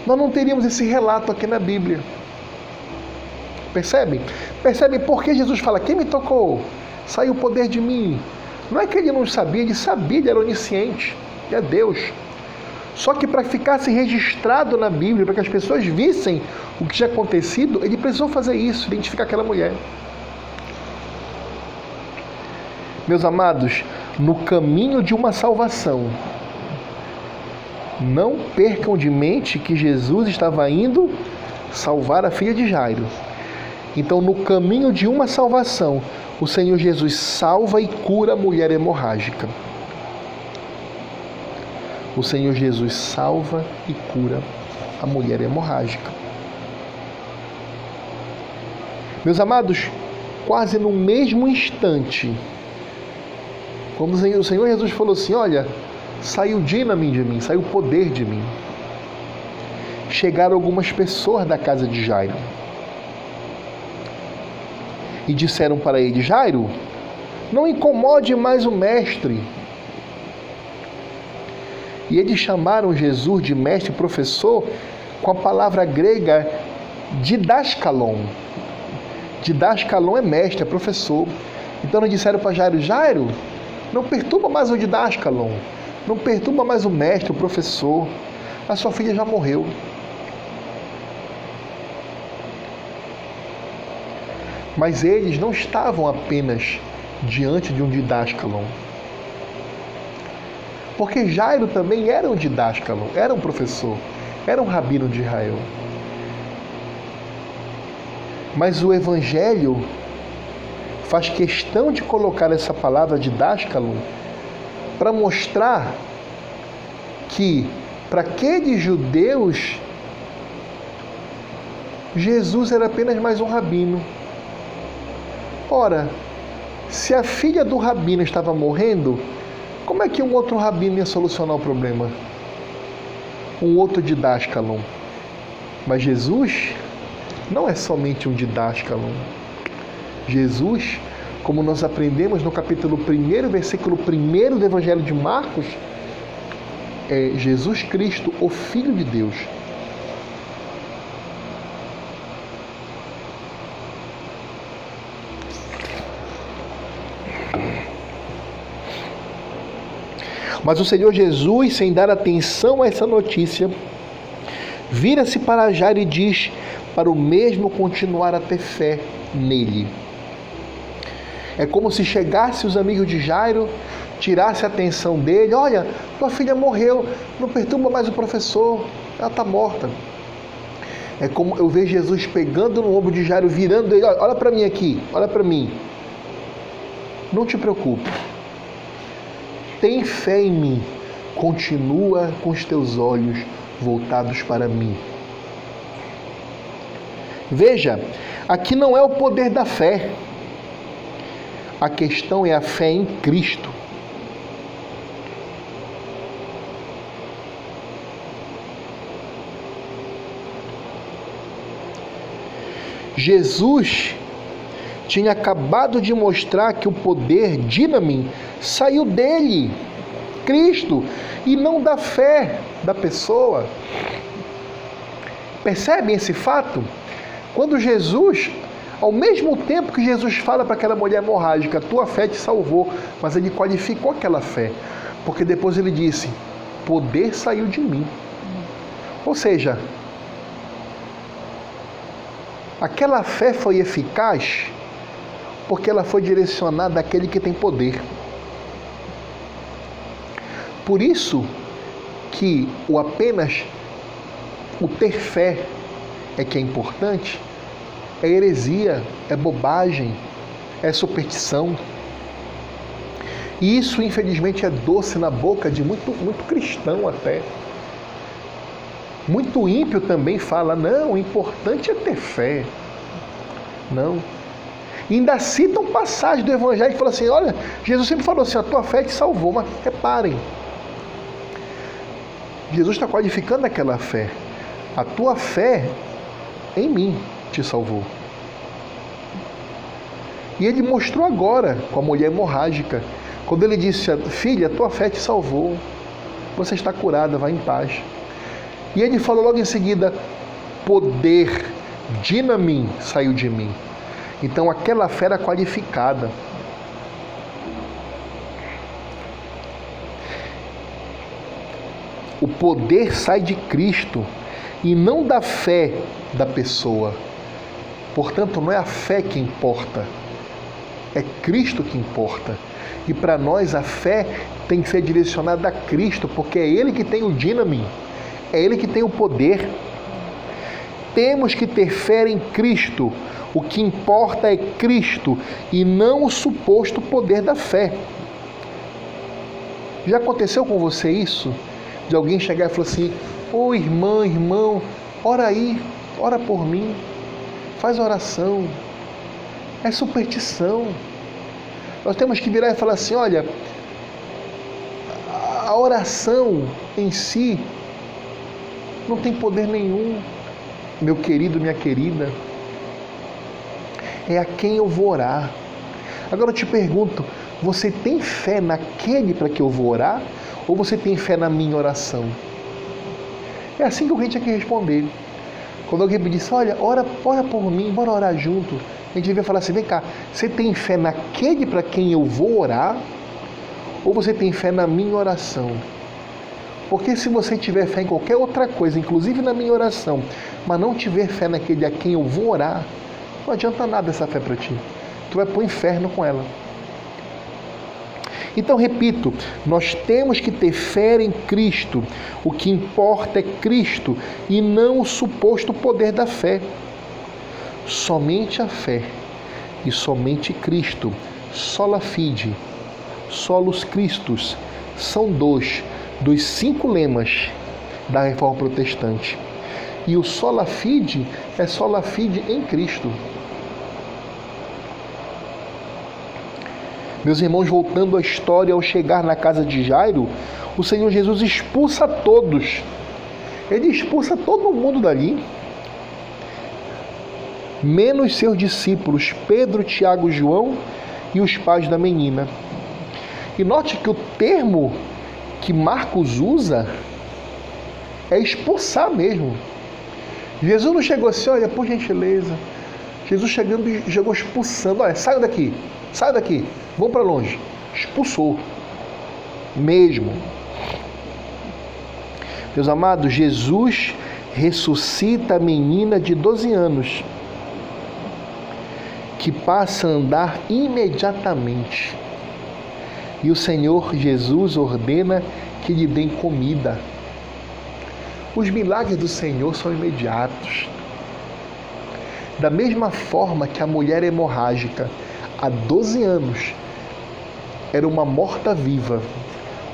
nós não teríamos esse relato aqui na Bíblia. Percebe? Percebe por que Jesus fala: Quem me tocou? Saiu o poder de mim. Não é que ele não sabia, ele sabia, ele era onisciente. É Deus. Só que para ficasse registrado na Bíblia, para que as pessoas vissem o que tinha acontecido, ele precisou fazer isso, identificar aquela mulher. Meus amados, no caminho de uma salvação, não percam de mente que Jesus estava indo salvar a filha de Jairo. Então, no caminho de uma salvação, o Senhor Jesus salva e cura a mulher hemorrágica. O Senhor Jesus salva e cura a mulher hemorrágica. Meus amados, quase no mesmo instante, quando o Senhor Jesus falou assim: Olha, saiu dinamite de mim, saiu poder de mim. Chegaram algumas pessoas da casa de Jairo e disseram para ele: Jairo, não incomode mais o mestre. E eles chamaram Jesus de mestre professor com a palavra grega didaskalon. Didaskalon é mestre, é professor. Então eles disseram para Jairo: Jairo, não perturba mais o didaskalon. Não perturba mais o mestre, o professor. A sua filha já morreu. Mas eles não estavam apenas diante de um didáscalo. Porque Jairo também era um didáscalo, era um professor, era um rabino de Israel. Mas o Evangelho faz questão de colocar essa palavra didáscalo para mostrar que para aqueles judeus Jesus era apenas mais um rabino. Ora, se a filha do rabino estava morrendo, como é que um outro rabino ia solucionar o problema? Um outro didáscalo. Mas Jesus não é somente um didáscalo. Jesus, como nós aprendemos no capítulo 1, versículo 1 do Evangelho de Marcos, é Jesus Cristo, o Filho de Deus Mas o Senhor Jesus, sem dar atenção a essa notícia, vira-se para Jairo e diz para o mesmo continuar a ter fé nele. É como se chegasse os amigos de Jairo, tirasse a atenção dele, olha, tua filha morreu, não perturba mais o professor, ela está morta. É como eu vejo Jesus pegando no ombro de Jairo, virando ele, olha, olha para mim aqui, olha para mim. Não te preocupe tem fé em mim, continua com os teus olhos voltados para mim. Veja, aqui não é o poder da fé, a questão é a fé em Cristo. Jesus tinha acabado de mostrar que o poder dinamite saiu dele, Cristo, e não da fé da pessoa. Percebem esse fato? Quando Jesus, ao mesmo tempo que Jesus fala para aquela mulher hemorrágica, tua fé te salvou, mas ele qualificou aquela fé, porque depois ele disse: poder saiu de mim. Ou seja, aquela fé foi eficaz porque ela foi direcionada àquele que tem poder. Por isso que o apenas o ter fé é que é importante, é heresia, é bobagem, é superstição. E isso, infelizmente, é doce na boca de muito, muito cristão até. Muito ímpio também fala: não, o importante é ter fé. Não. E ainda citam passagem do Evangelho que fala assim: olha, Jesus sempre falou assim: a tua fé te salvou, mas reparem, Jesus está qualificando aquela fé. A tua fé em mim te salvou. E ele mostrou agora com a mulher hemorrágica, quando ele disse: Filha, tua fé te salvou, você está curada, vá em paz. E ele falou logo em seguida: Poder, dinamim saiu de mim. Então aquela fé era qualificada. O poder sai de Cristo e não da fé da pessoa. Portanto, não é a fé que importa, é Cristo que importa. E para nós a fé tem que ser direcionada a Cristo, porque é Ele que tem o dínamo, é Ele que tem o poder. Temos que ter fé em Cristo. O que importa é Cristo e não o suposto poder da fé. Já aconteceu com você isso? De alguém chegar e falar assim: Ô oh, irmã, irmão, ora aí, ora por mim, faz oração. É superstição. Nós temos que virar e falar assim: olha, a oração em si não tem poder nenhum, meu querido, minha querida. É a quem eu vou orar. Agora eu te pergunto: você tem fé naquele para que eu vou orar? Ou você tem fé na minha oração? É assim que a gente tem que responder. Quando alguém me disse, olha, ora, ora por mim, bora orar junto a gente devia falar assim: vem cá, você tem fé naquele para quem eu vou orar? Ou você tem fé na minha oração? Porque se você tiver fé em qualquer outra coisa, inclusive na minha oração, mas não tiver fé naquele a quem eu vou orar, não adianta nada essa fé para ti. Tu vai para o inferno com ela. Então, repito, nós temos que ter fé em Cristo. O que importa é Cristo e não o suposto poder da fé. Somente a fé e somente Cristo, sola fide, solos Christus, são dois dos cinco lemas da reforma protestante. E o sola fide é sola fide em Cristo. Meus irmãos, voltando à história, ao chegar na casa de Jairo, o Senhor Jesus expulsa todos. Ele expulsa todo mundo dali menos seus discípulos Pedro, Tiago João e os pais da menina. E note que o termo que Marcos usa é expulsar mesmo. Jesus não chegou assim, olha, por gentileza. Jesus chegando, chegou expulsando, olha, saia daqui, saia daqui, vão para longe. Expulsou. Mesmo. Meus amados, Jesus ressuscita a menina de 12 anos que passa a andar imediatamente. E o Senhor Jesus ordena que lhe deem comida. Os milagres do Senhor são imediatos. Da mesma forma que a mulher hemorrágica, há 12 anos, era uma morta viva,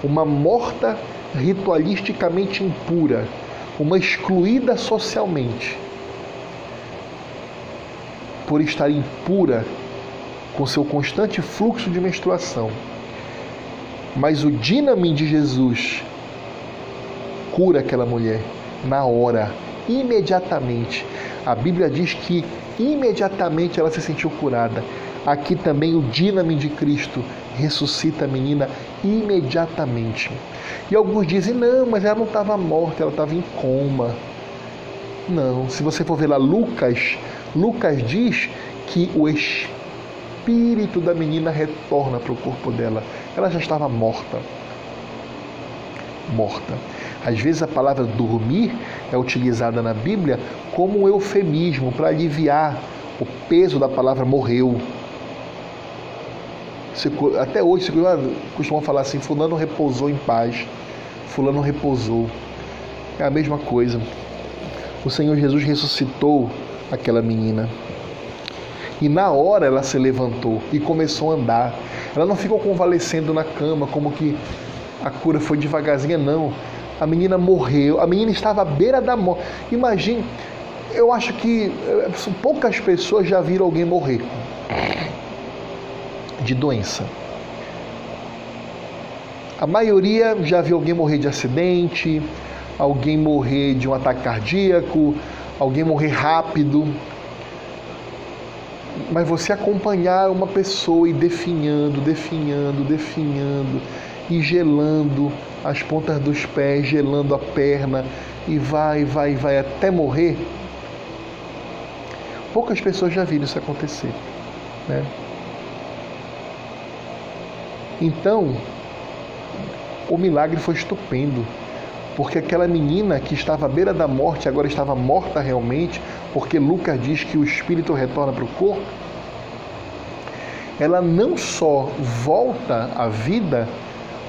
uma morta ritualisticamente impura, uma excluída socialmente por estar impura com seu constante fluxo de menstruação. Mas o dinamin de Jesus cura aquela mulher na hora, imediatamente. A Bíblia diz que imediatamente ela se sentiu curada. Aqui também o dinamin de Cristo ressuscita a menina imediatamente. E alguns dizem: não, mas ela não estava morta, ela estava em coma. Não, se você for ver lá Lucas, Lucas diz que o espírito da menina retorna para o corpo dela. Ela já estava morta. Morta. Às vezes a palavra dormir é utilizada na Bíblia como um eufemismo para aliviar o peso da palavra morreu. Até hoje costumam falar assim: Fulano repousou em paz, Fulano repousou. É a mesma coisa. O Senhor Jesus ressuscitou aquela menina. E na hora ela se levantou e começou a andar. Ela não ficou convalescendo na cama, como que a cura foi devagarzinha, não. A menina morreu, a menina estava à beira da morte. Imagine, eu acho que eh, poucas pessoas já viram alguém morrer de doença. A maioria já viu alguém morrer de acidente, alguém morrer de um ataque cardíaco, alguém morrer rápido. Mas você acompanhar uma pessoa e definhando, definhando, definhando e gelando as pontas dos pés, gelando a perna e vai, vai, vai até morrer. Poucas pessoas já viram isso acontecer. Né? Então, o milagre foi estupendo, porque aquela menina que estava à beira da morte agora estava morta realmente, porque Lucas diz que o espírito retorna para o corpo. Ela não só volta à vida,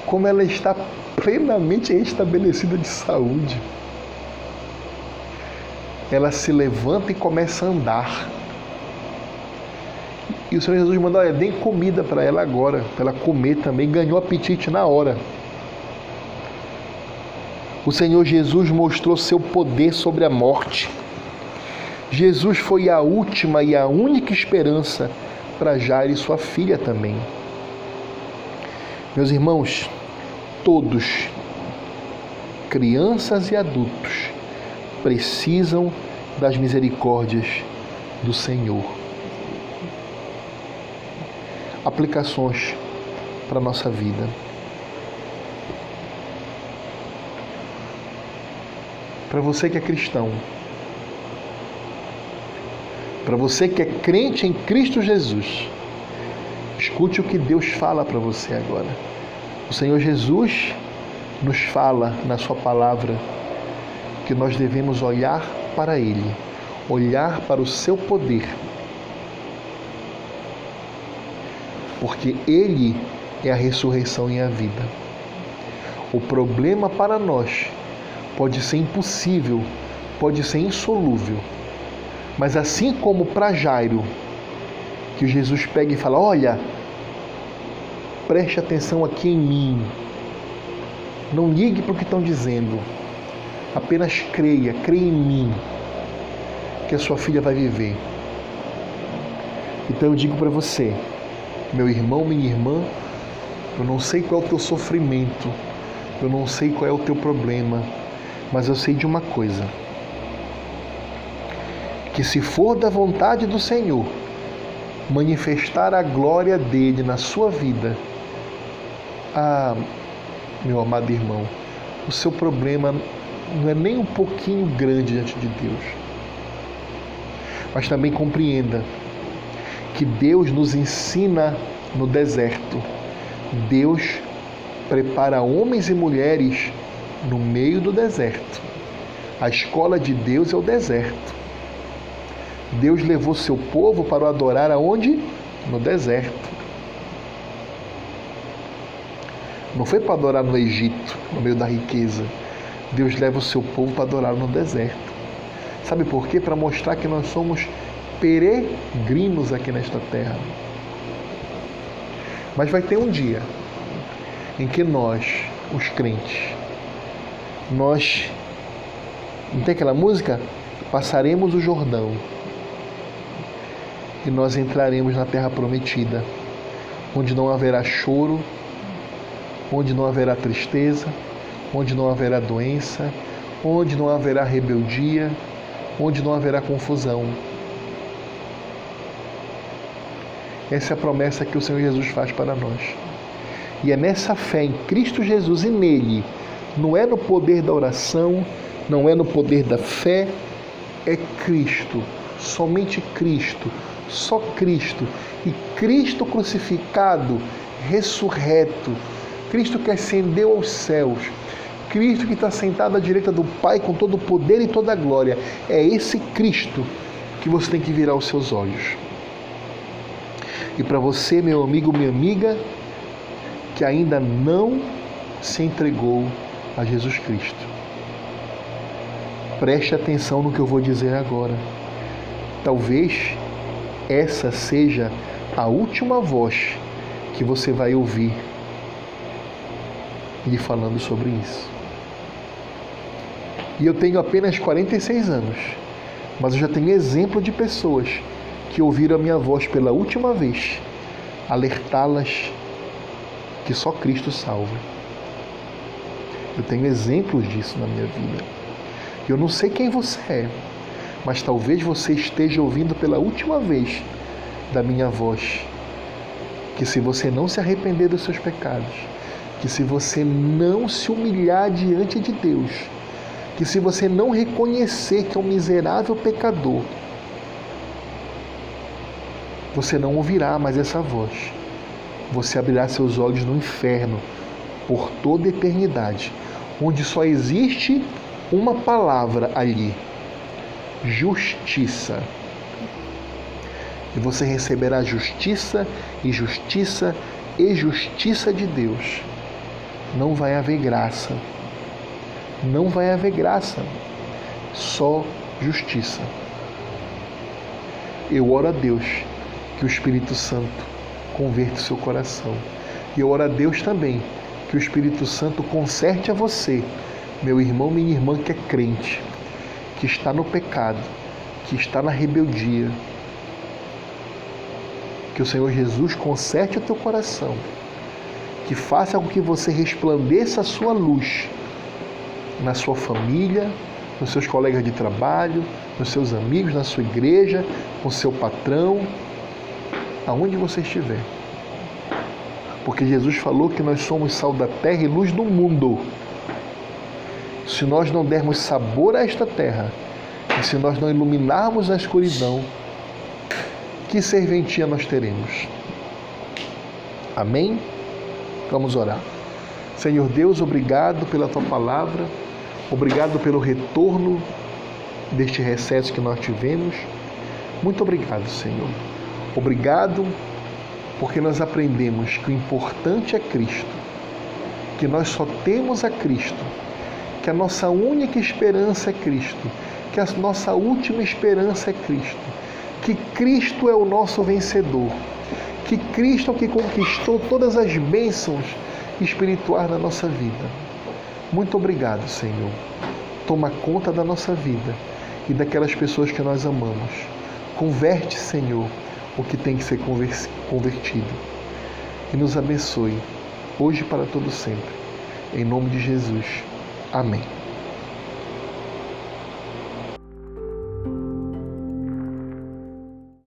como ela está plenamente estabelecida de saúde. Ela se levanta e começa a andar. E o Senhor Jesus mandou, olha, dê comida para ela agora, para ela comer também. Ganhou apetite na hora. O Senhor Jesus mostrou seu poder sobre a morte. Jesus foi a última e a única esperança para Jair e sua filha também. Meus irmãos, todos, crianças e adultos, precisam das misericórdias do Senhor. Aplicações para a nossa vida. Para você que é cristão, para você que é crente em Cristo Jesus, escute o que Deus fala para você agora. O Senhor Jesus nos fala na Sua palavra que nós devemos olhar para Ele, olhar para o Seu poder, porque Ele é a ressurreição e a vida. O problema para nós pode ser impossível, pode ser insolúvel, mas assim como para Jairo, que Jesus pega e fala: Olha, preste atenção aqui em mim. Não ligue para o que estão dizendo. Apenas creia, creia em mim, que a sua filha vai viver. Então eu digo para você, meu irmão, minha irmã, eu não sei qual é o teu sofrimento, eu não sei qual é o teu problema, mas eu sei de uma coisa: que se for da vontade do Senhor, manifestar a glória dele na sua vida, ah, meu amado irmão, o seu problema não é nem um pouquinho grande diante de Deus. Mas também compreenda que Deus nos ensina no deserto. Deus prepara homens e mulheres no meio do deserto. A escola de Deus é o deserto. Deus levou seu povo para o adorar aonde? No deserto. Não foi para adorar no Egito, no meio da riqueza. Deus leva o seu povo para adorar no deserto. Sabe por quê? Para mostrar que nós somos peregrinos aqui nesta terra. Mas vai ter um dia em que nós, os crentes, nós. Não tem aquela música? Passaremos o Jordão e nós entraremos na terra prometida, onde não haverá choro, onde não haverá tristeza, onde não haverá doença, onde não haverá rebeldia, onde não haverá confusão. Essa é a promessa que o Senhor Jesus faz para nós. E é nessa fé em Cristo Jesus e nele, não é no poder da oração, não é no poder da fé, é Cristo, somente Cristo, só Cristo. E Cristo crucificado, ressurreto, Cristo que ascendeu aos céus, Cristo que está sentado à direita do Pai com todo o poder e toda a glória. É esse Cristo que você tem que virar os seus olhos. E para você, meu amigo, minha amiga, que ainda não se entregou a Jesus Cristo, preste atenção no que eu vou dizer agora. Talvez essa seja a última voz que você vai ouvir lhe falando sobre isso. E eu tenho apenas 46 anos, mas eu já tenho exemplo de pessoas que ouviram a minha voz pela última vez, alertá-las que só Cristo salva. Eu tenho exemplos disso na minha vida. Eu não sei quem você é, mas talvez você esteja ouvindo pela última vez da minha voz. Que se você não se arrepender dos seus pecados, que se você não se humilhar diante de Deus, que se você não reconhecer que é um miserável pecador, você não ouvirá mais essa voz. Você abrirá seus olhos no inferno por toda eternidade, onde só existe uma palavra ali: justiça. E você receberá justiça e justiça e justiça de Deus. Não vai haver graça. Não vai haver graça. Só justiça. Eu oro a Deus que o Espírito Santo converta o seu coração. E eu oro a Deus também que o Espírito Santo conserte a você, meu irmão, minha irmã que é crente, que está no pecado, que está na rebeldia. Que o Senhor Jesus conserte o teu coração, que faça com que você resplandeça a sua luz na sua família, nos seus colegas de trabalho, nos seus amigos, na sua igreja, com seu patrão, aonde você estiver. Porque Jesus falou que nós somos sal da terra e luz do mundo. Se nós não dermos sabor a esta terra, e se nós não iluminarmos a escuridão, que serventia nós teremos? Amém? Vamos orar. Senhor Deus, obrigado pela tua palavra, obrigado pelo retorno deste recesso que nós tivemos. Muito obrigado, Senhor. Obrigado porque nós aprendemos que o importante é Cristo, que nós só temos a Cristo, que a nossa única esperança é Cristo, que a nossa última esperança é Cristo, que Cristo é o nosso vencedor, que Cristo é o que conquistou todas as bênçãos espirituais na nossa vida. Muito obrigado, Senhor. Toma conta da nossa vida e daquelas pessoas que nós amamos. Converte, Senhor o que tem que ser convertido. E nos abençoe, hoje e para todo sempre. Em nome de Jesus. Amém.